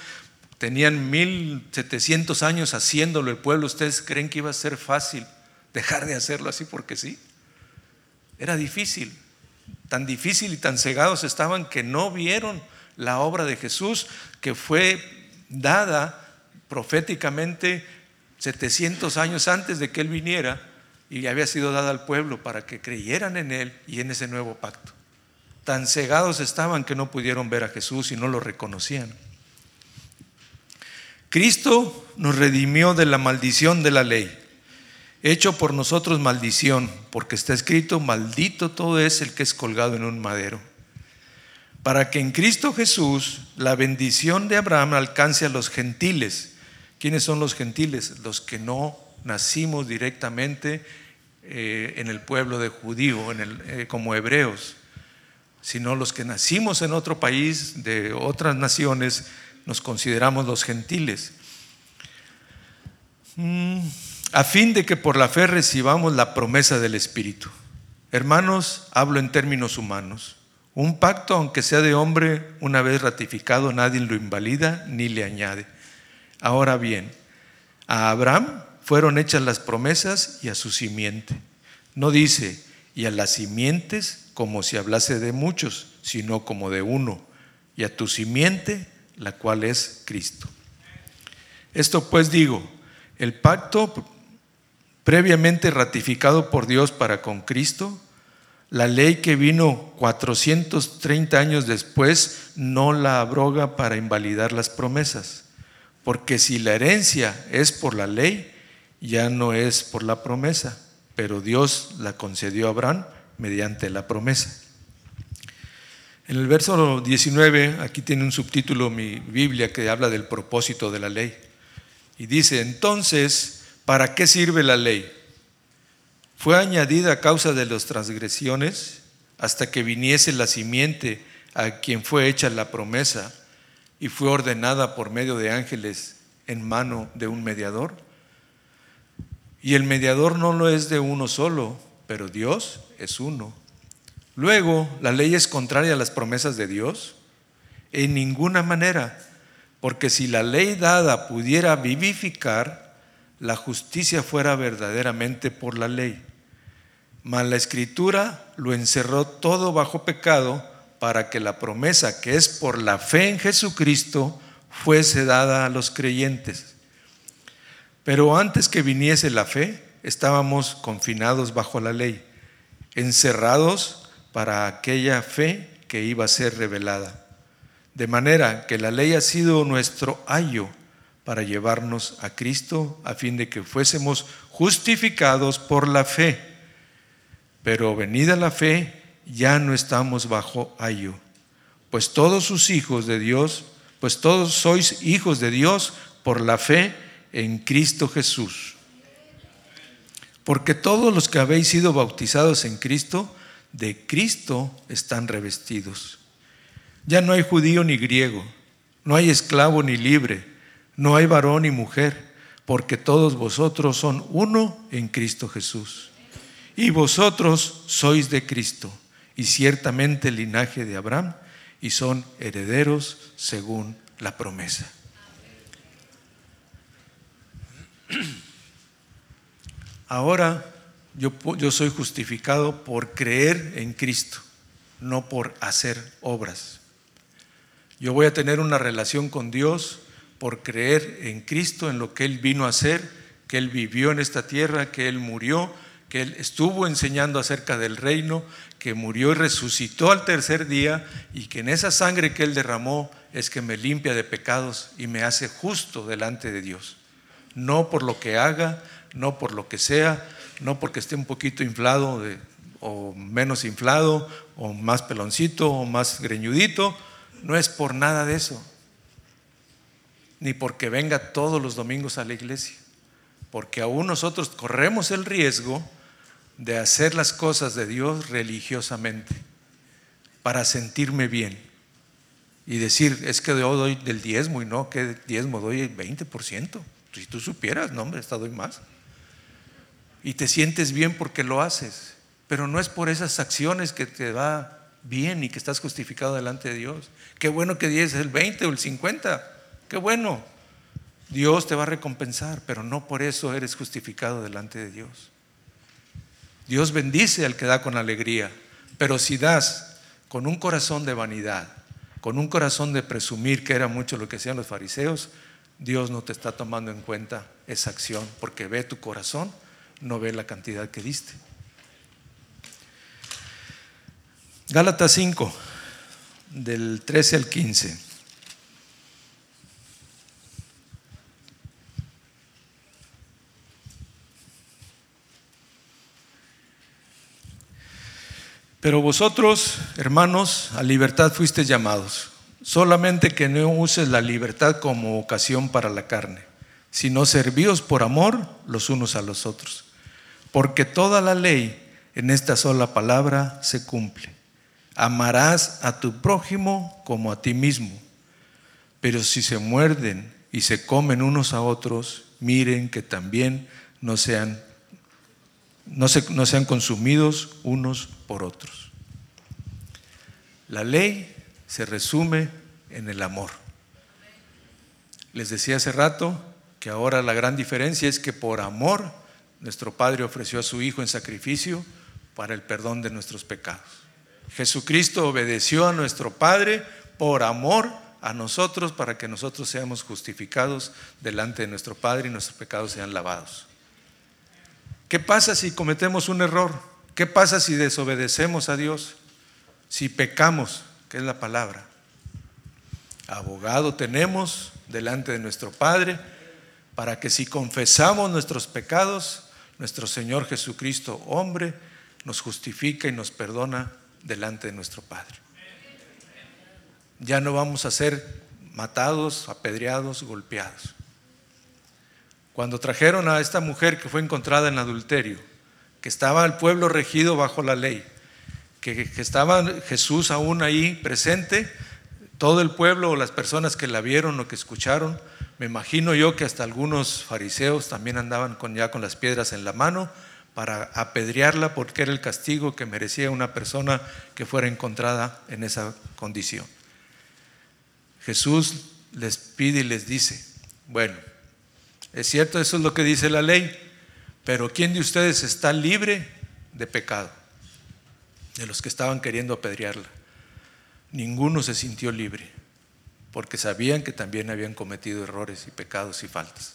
tenían 1700 años haciéndolo el pueblo, ¿ustedes creen que iba a ser fácil? dejar de hacerlo así porque sí. Era difícil, tan difícil y tan cegados estaban que no vieron la obra de Jesús que fue dada proféticamente 700 años antes de que Él viniera y había sido dada al pueblo para que creyeran en Él y en ese nuevo pacto. Tan cegados estaban que no pudieron ver a Jesús y no lo reconocían. Cristo nos redimió de la maldición de la ley hecho por nosotros maldición, porque está escrito, maldito todo es el que es colgado en un madero, para que en Cristo Jesús la bendición de Abraham alcance a los gentiles. ¿Quiénes son los gentiles? Los que no nacimos directamente eh, en el pueblo de judío, en el, eh, como hebreos, sino los que nacimos en otro país, de otras naciones, nos consideramos los gentiles. Mm a fin de que por la fe recibamos la promesa del Espíritu. Hermanos, hablo en términos humanos. Un pacto, aunque sea de hombre, una vez ratificado, nadie lo invalida ni le añade. Ahora bien, a Abraham fueron hechas las promesas y a su simiente. No dice, y a las simientes como si hablase de muchos, sino como de uno, y a tu simiente, la cual es Cristo. Esto pues digo, el pacto previamente ratificado por Dios para con Cristo, la ley que vino 430 años después no la abroga para invalidar las promesas, porque si la herencia es por la ley, ya no es por la promesa, pero Dios la concedió a Abraham mediante la promesa. En el verso 19, aquí tiene un subtítulo mi Biblia que habla del propósito de la ley. Y dice, entonces, ¿para qué sirve la ley? Fue añadida a causa de las transgresiones hasta que viniese la simiente a quien fue hecha la promesa y fue ordenada por medio de ángeles en mano de un mediador. Y el mediador no lo es de uno solo, pero Dios es uno. Luego, ¿la ley es contraria a las promesas de Dios? En ninguna manera, porque si la ley dada pudiera vivificar, la justicia fuera verdaderamente por la ley. Mas la escritura lo encerró todo bajo pecado para que la promesa que es por la fe en Jesucristo fuese dada a los creyentes. Pero antes que viniese la fe, estábamos confinados bajo la ley, encerrados para aquella fe que iba a ser revelada. De manera que la ley ha sido nuestro ayo para llevarnos a Cristo a fin de que fuésemos justificados por la fe. Pero venida la fe, ya no estamos bajo ayo, pues todos sus hijos de Dios, pues todos sois hijos de Dios por la fe en Cristo Jesús. Porque todos los que habéis sido bautizados en Cristo, de Cristo están revestidos. Ya no hay judío ni griego, no hay esclavo ni libre, no hay varón ni mujer, porque todos vosotros son uno en Cristo Jesús. Y vosotros sois de Cristo, y ciertamente el linaje de Abraham, y son herederos según la promesa. Ahora yo, yo soy justificado por creer en Cristo, no por hacer obras. Yo voy a tener una relación con Dios por creer en Cristo, en lo que Él vino a hacer, que Él vivió en esta tierra, que Él murió, que Él estuvo enseñando acerca del reino, que murió y resucitó al tercer día y que en esa sangre que Él derramó es que me limpia de pecados y me hace justo delante de Dios. No por lo que haga, no por lo que sea, no porque esté un poquito inflado o menos inflado, o más peloncito, o más greñudito, no es por nada de eso, ni porque venga todos los domingos a la iglesia, porque aún nosotros corremos el riesgo de hacer las cosas de Dios religiosamente, para sentirme bien y decir, es que yo doy del diezmo y no, que diezmo doy el 20%. Si tú supieras, no, hombre, esta doy más y te sientes bien porque lo haces, pero no es por esas acciones que te va bien y que estás justificado delante de Dios. Qué bueno que diez el 20 o el 50, qué bueno. Dios te va a recompensar, pero no por eso eres justificado delante de Dios. Dios bendice al que da con alegría, pero si das con un corazón de vanidad, con un corazón de presumir, que era mucho lo que hacían los fariseos, Dios no te está tomando en cuenta esa acción, porque ve tu corazón no ve la cantidad que diste. Gálatas 5, del 13 al 15. Pero vosotros, hermanos, a libertad fuisteis llamados, solamente que no uses la libertad como ocasión para la carne, sino servíos por amor los unos a los otros porque toda la ley en esta sola palabra se cumple. Amarás a tu prójimo como a ti mismo. Pero si se muerden y se comen unos a otros, miren que también no sean, no, no sean consumidos unos por otros. La ley se resume en el amor. Les decía hace rato que ahora la gran diferencia es que por amor nuestro Padre ofreció a su Hijo en sacrificio para el perdón de nuestros pecados. Jesucristo obedeció a nuestro Padre por amor a nosotros para que nosotros seamos justificados delante de nuestro Padre y nuestros pecados sean lavados. ¿Qué pasa si cometemos un error? ¿Qué pasa si desobedecemos a Dios? Si pecamos, que es la palabra. Abogado tenemos delante de nuestro Padre para que si confesamos nuestros pecados, nuestro Señor Jesucristo, hombre, nos justifica y nos perdona delante de nuestro Padre. Ya no vamos a ser matados, apedreados, golpeados. Cuando trajeron a esta mujer que fue encontrada en adulterio, que estaba el pueblo regido bajo la ley, que, estaba Jesús aún ahí presente, todo el pueblo o las personas que la vieron o que escucharon, me imagino yo que hasta algunos fariseos también andaban con, ya con las piedras en la mano para apedrearla porque era el castigo que merecía una persona que fuera encontrada en esa condición. Jesús les pide y les dice, bueno, es cierto, eso es lo que dice la ley, pero ¿quién de ustedes está libre de pecado? De los que estaban queriendo apedrearla. Ninguno se sintió libre, porque sabían que también habían cometido errores y pecados y faltas.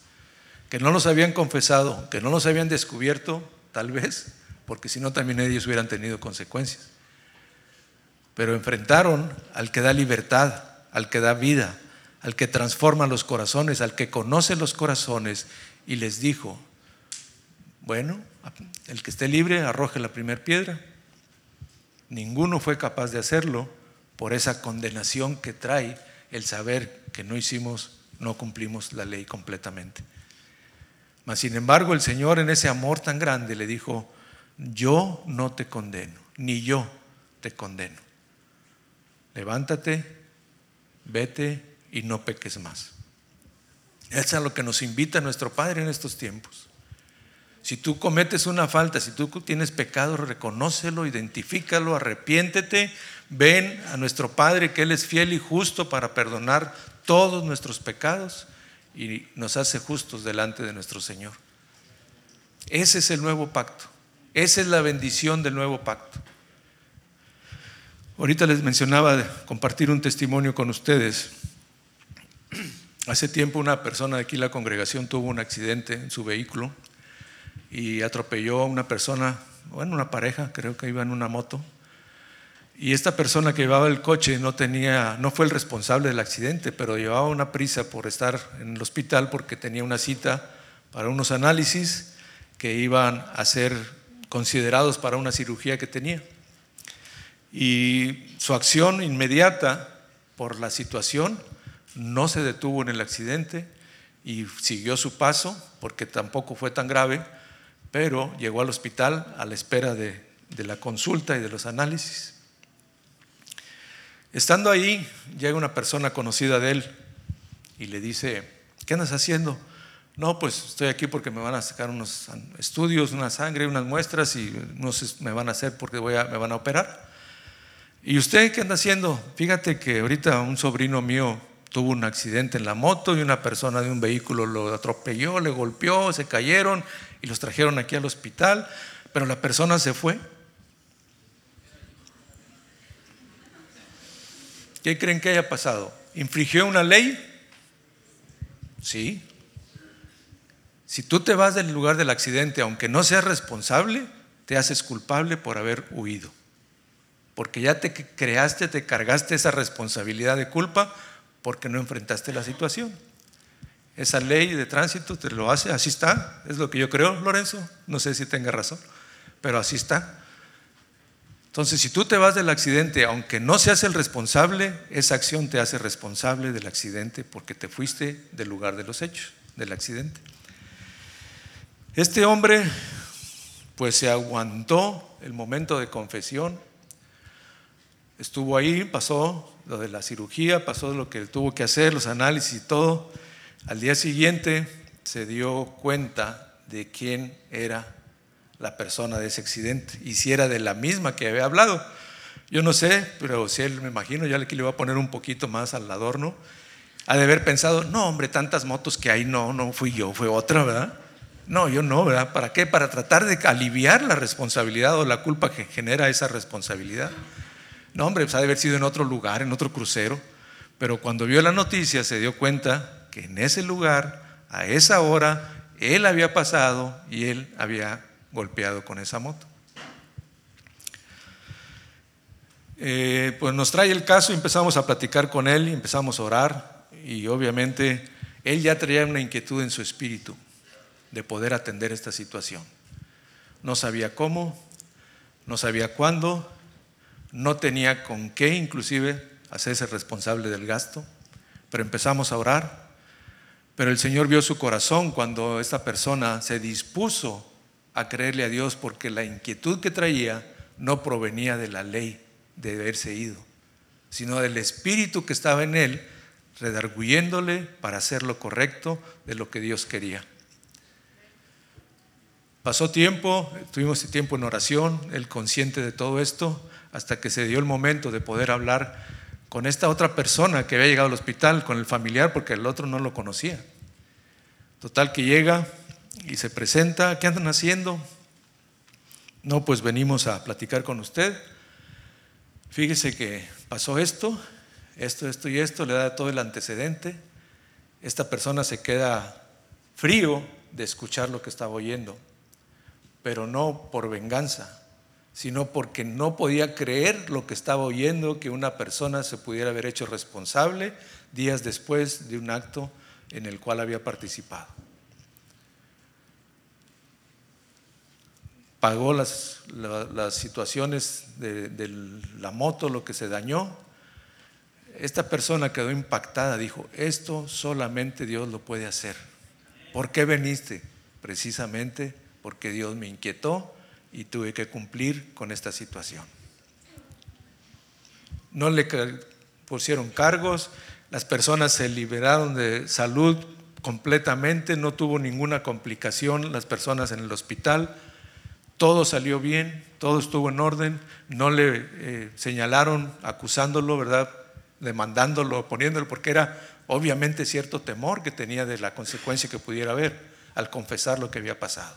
Que no los habían confesado, que no los habían descubierto, tal vez, porque si no también ellos hubieran tenido consecuencias. Pero enfrentaron al que da libertad, al que da vida, al que transforma los corazones, al que conoce los corazones, y les dijo, bueno, el que esté libre arroje la primera piedra. Ninguno fue capaz de hacerlo por esa condenación que trae el saber que no hicimos, no cumplimos la ley completamente. Mas sin embargo el Señor en ese amor tan grande le dijo, yo no te condeno, ni yo te condeno. Levántate, vete y no peques más. Eso es a lo que nos invita nuestro Padre en estos tiempos. Si tú cometes una falta, si tú tienes pecado, reconócelo, identifícalo, arrepiéntete, ven a nuestro Padre que Él es fiel y justo para perdonar todos nuestros pecados y nos hace justos delante de nuestro Señor. Ese es el nuevo pacto. Esa es la bendición del nuevo pacto. Ahorita les mencionaba compartir un testimonio con ustedes. Hace tiempo una persona de aquí la congregación tuvo un accidente en su vehículo y atropelló a una persona, bueno, una pareja, creo que iba en una moto. Y esta persona que llevaba el coche no tenía, no fue el responsable del accidente, pero llevaba una prisa por estar en el hospital porque tenía una cita para unos análisis que iban a ser considerados para una cirugía que tenía. Y su acción inmediata por la situación no se detuvo en el accidente y siguió su paso porque tampoco fue tan grave, pero llegó al hospital a la espera de, la consulta y de los análisis. Estando ahí, llega una persona conocida de él y le dice, ¿qué andas haciendo? No, pues estoy aquí porque me van a sacar unos estudios, una sangre, unas muestras y no sé, me van a hacer porque voy a, me van a operar. ¿Y usted qué anda haciendo? Fíjate que ahorita un sobrino mío tuvo un accidente en la moto y una persona de un vehículo lo atropelló, le golpeó, se cayeron y los trajeron aquí al hospital, pero la persona se fue. ¿Qué creen que haya pasado? ¿Infringió una ley? Sí. Si tú te vas del lugar del accidente, aunque no seas responsable, te haces culpable por haber huido. Porque ya te creaste, te cargaste esa responsabilidad de culpa porque no enfrentaste la situación. Esa ley de tránsito te lo hace, así está, es lo que yo creo, Lorenzo, no sé si tenga razón, pero así está. Entonces, si tú te vas del accidente, aunque no seas el responsable, esa acción te hace responsable del accidente porque te fuiste del lugar de los hechos, del accidente. Este hombre, pues se aguantó el momento de confesión, estuvo ahí, pasó lo de la cirugía, pasó lo que tuvo que hacer, los análisis y todo. Al día siguiente se dio cuenta de quién era la persona de ese accidente y si era de la misma que había hablado. Yo no sé, pero si él me imagino, ya le iba a poner un poquito más al adorno, ha de haber pensado, no hombre, tantas motos que hay, no, no fui yo, fue otra, ¿verdad? No, yo no, ¿verdad? ¿Para qué? Para tratar de aliviar la responsabilidad o la culpa que genera esa responsabilidad. No, hombre, pues ha de haber sido en otro lugar, en otro crucero. Pero cuando vio la noticia se dio cuenta que en ese lugar, a esa hora, él había pasado y él había golpeado con esa moto. Eh, pues nos trae el caso y empezamos a platicar con él y empezamos a orar y obviamente él ya traía una inquietud en su espíritu de poder atender esta situación. no sabía cómo, no sabía cuándo, no tenía con qué inclusive hacerse responsable del gasto, pero empezamos a orar. Pero el Señor vio su corazón cuando esta persona se dispuso a creerle a Dios porque la inquietud que traía no provenía de la ley de haberse ido, sino del espíritu que estaba en él, redarguyéndole para hacer lo correcto de lo que Dios quería. Pasó tiempo, tuvimos tiempo en oración, él consciente de todo esto, hasta que se dio el momento de poder hablar con esta otra persona que había llegado al hospital, con el familiar, porque el otro no lo conocía. Total que llega y se presenta, ¿qué andan haciendo? No, pues venimos a platicar con usted. Fíjese que pasó esto, esto, esto y esto, le da todo el antecedente. Esta persona se queda frío de escuchar lo que estaba oyendo pero no por venganza, sino porque no podía creer lo que estaba oyendo, que una persona se pudiera haber hecho responsable días después de un acto en el cual había participado. Pagó las, situaciones de, de la moto, lo que se dañó. Esta persona quedó impactada, dijo, esto solamente Dios lo puede hacer. ¿Por qué veniste? Precisamente porque Dios me inquietó y tuve que cumplir con esta situación. No le pusieron cargos, las personas se liberaron de salud completamente, no tuvo ninguna complicación las personas en el hospital, todo salió bien, todo estuvo en orden, no le eh, señalaron acusándolo, ¿verdad? Demandándolo, poniéndolo, porque era obviamente cierto temor que tenía de la consecuencia que pudiera haber al confesar lo que había pasado.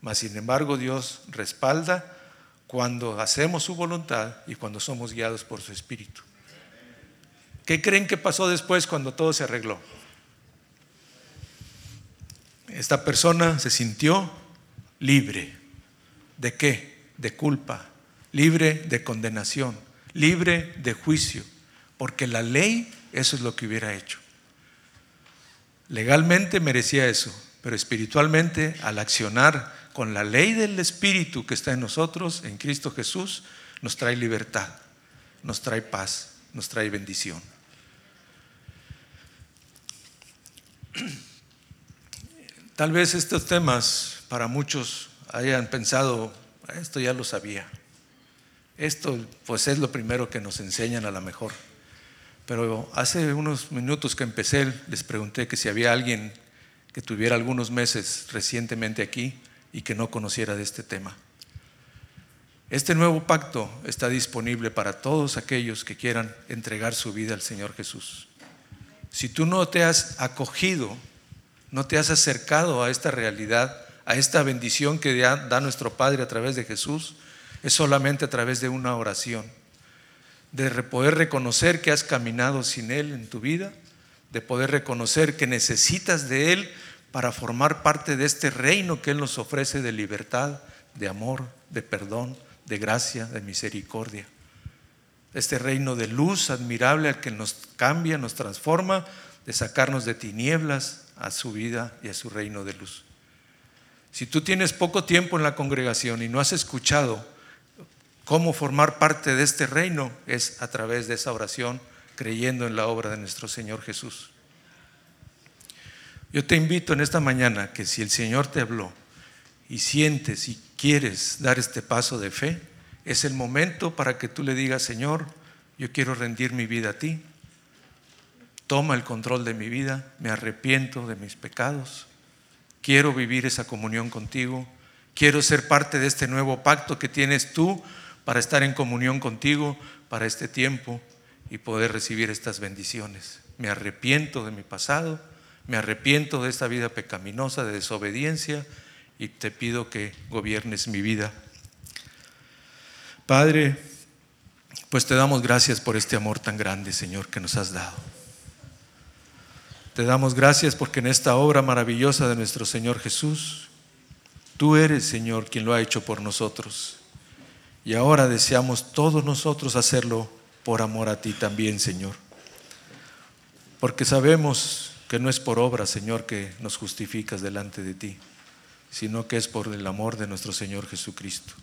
Mas sin embargo Dios respalda cuando hacemos su voluntad y cuando somos guiados por su Espíritu. ¿Qué creen que pasó después cuando todo se arregló? Esta persona se sintió libre. ¿De qué? De culpa, libre de condenación, libre de juicio, porque la ley eso es lo que hubiera hecho. Legalmente merecía eso, pero espiritualmente al accionar con la ley del Espíritu que está en nosotros, en Cristo Jesús, nos trae libertad, nos trae paz, nos trae bendición. Tal vez estos temas para muchos hayan pensado, esto ya lo sabía. Esto pues es lo primero que nos enseñan a lo mejor. Pero hace unos minutos que empecé les pregunté que si había alguien que tuviera algunos meses recientemente aquí y que no conociera de este tema. Este nuevo pacto está disponible para todos aquellos que quieran entregar su vida al Señor Jesús. Si tú no te has acogido, no te has acercado a esta realidad, a esta bendición que da nuestro Padre a través de Jesús, es solamente a través de una oración, de poder reconocer que has caminado sin Él en tu vida, de poder reconocer que necesitas de Él para formar parte de este reino que Él nos ofrece de libertad, de amor, de perdón, de gracia, de misericordia. Este reino de luz admirable al que nos cambia, nos transforma, de sacarnos de tinieblas a su vida y a su reino de luz. Si tú tienes poco tiempo en la congregación y no has escuchado cómo formar parte de este reino, es a través de esa oración, creyendo en la obra de nuestro Señor Jesús. Yo te invito en esta mañana que si el Señor te habló y sientes y quieres dar este paso de fe, es el momento para que tú le digas, Señor, yo quiero rendir mi vida a ti. Toma el control de mi vida, me arrepiento de mis pecados, quiero vivir esa comunión contigo, quiero ser parte de este nuevo pacto que tienes tú para estar en comunión contigo para este tiempo y poder recibir estas bendiciones. Me arrepiento de mi pasado me arrepiento de esta vida pecaminosa, de desobediencia, y te pido que gobiernes mi vida. Padre, pues te damos gracias por este amor tan grande, Señor, que nos has dado. Te damos gracias porque en esta obra maravillosa de nuestro Señor Jesús, tú eres, Señor, quien lo ha hecho por nosotros. Y ahora deseamos todos nosotros hacerlo por amor a ti también, Señor. Porque sabemos que no es por obra, Señor, que nos justificas delante de ti, sino que es por el amor de nuestro Señor Jesucristo.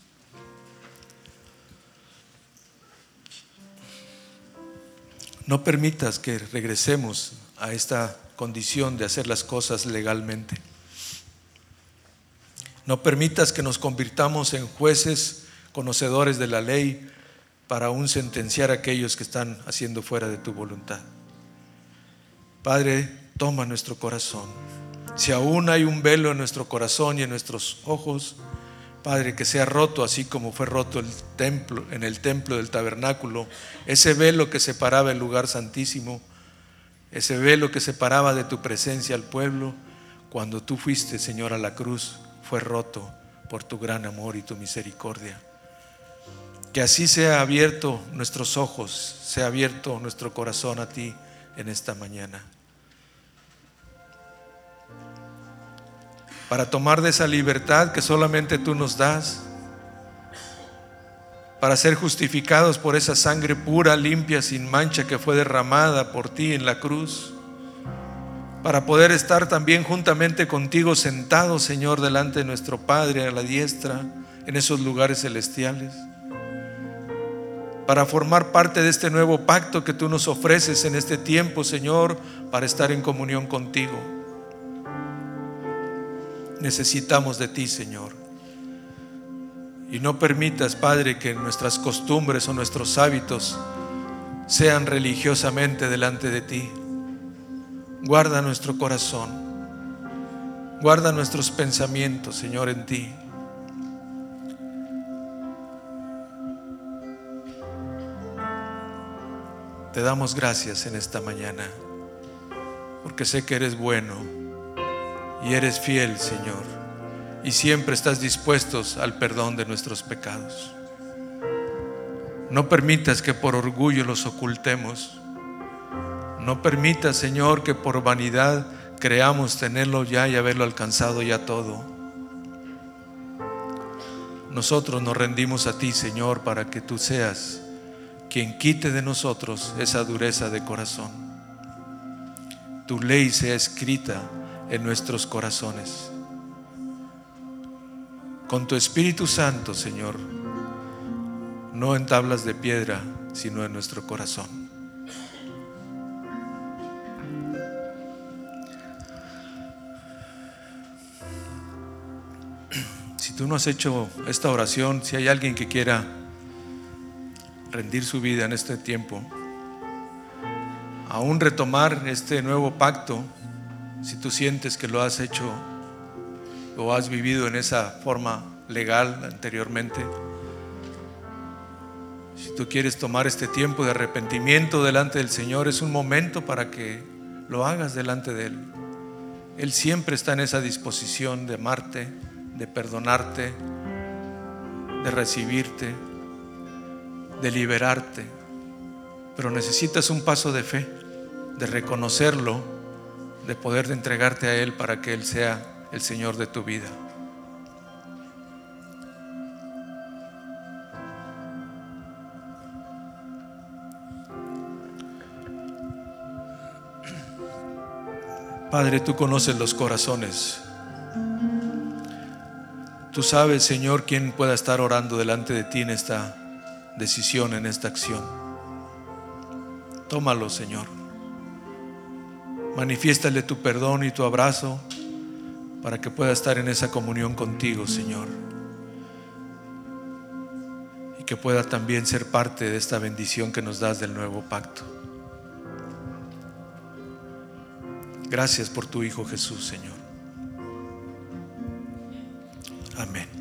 No permitas que regresemos a esta condición de hacer las cosas legalmente. No permitas que nos convirtamos en jueces conocedores de la ley para aún sentenciar a aquellos que están haciendo fuera de tu voluntad. Padre, toma nuestro corazón. Si aún hay un velo en nuestro corazón y en nuestros ojos, Padre, que sea roto así como fue roto el templo en el templo del tabernáculo, ese velo que separaba el lugar santísimo, ese velo que separaba de tu presencia al pueblo, cuando tú fuiste, Señor, a la cruz, fue roto por tu gran amor y tu misericordia. Que así sea abierto nuestros ojos, sea abierto nuestro corazón a ti en esta mañana. Para tomar de esa libertad que solamente tú nos das, para ser justificados por esa sangre pura, limpia, sin mancha que fue derramada por ti en la cruz, para poder estar también juntamente contigo sentados, Señor, delante de nuestro Padre a la diestra, en esos lugares celestiales para formar parte de este nuevo pacto que tú nos ofreces en este tiempo, Señor, para estar en comunión contigo. Necesitamos de ti, Señor. Y no permitas, Padre, que nuestras costumbres o nuestros hábitos sean religiosamente delante de ti. Guarda nuestro corazón. Guarda nuestros pensamientos, Señor, en ti. Te damos gracias en esta mañana, porque sé que eres bueno y eres fiel, Señor, y siempre estás dispuestos al perdón de nuestros pecados. No permitas que por orgullo los ocultemos. No permitas, Señor, que por vanidad creamos tenerlo ya y haberlo alcanzado ya todo. Nosotros nos rendimos a ti, Señor, para que tú seas quien quite de nosotros esa dureza de corazón. Tu ley sea escrita en nuestros corazones. Con tu Espíritu Santo, Señor, no en tablas de piedra, sino en nuestro corazón. Si tú no has hecho esta oración, si hay alguien que quiera rendir su vida en este tiempo, aún retomar este nuevo pacto, si tú sientes que lo has hecho o has vivido en esa forma legal anteriormente, si tú quieres tomar este tiempo de arrepentimiento delante del Señor, es un momento para que lo hagas delante de Él. Él siempre está en esa disposición de amarte, de perdonarte, de recibirte de liberarte, pero necesitas un paso de fe, de reconocerlo, de poder entregarte a Él para que Él sea el Señor de tu vida. Padre, tú conoces los corazones. Tú sabes, Señor, quién pueda estar orando delante de ti en esta decisión en esta acción. Tómalo, Señor. Manifiéstale tu perdón y tu abrazo para que pueda estar en esa comunión contigo, Señor. Y que pueda también ser parte de esta bendición que nos das del nuevo pacto. Gracias por tu Hijo Jesús, Señor. Amén.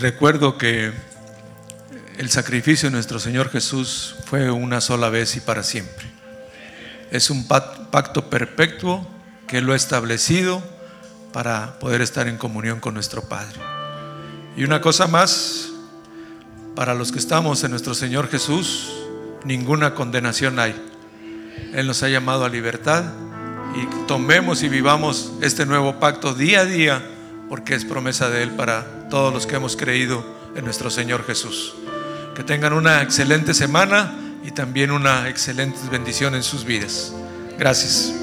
Recuerdo que el sacrificio de nuestro Señor Jesús fue una sola vez y para siempre. Es un pac- pacto perpetuo que Él lo ha establecido para poder estar en comunión con nuestro Padre. Y una cosa más, para los que estamos en nuestro Señor Jesús, ninguna condenación hay. Él nos ha llamado a libertad y tomemos y vivamos este nuevo pacto día a día porque es promesa de Él para todos los que hemos creído en nuestro Señor Jesús. Que tengan una excelente semana y también una excelente bendición en sus vidas. Gracias.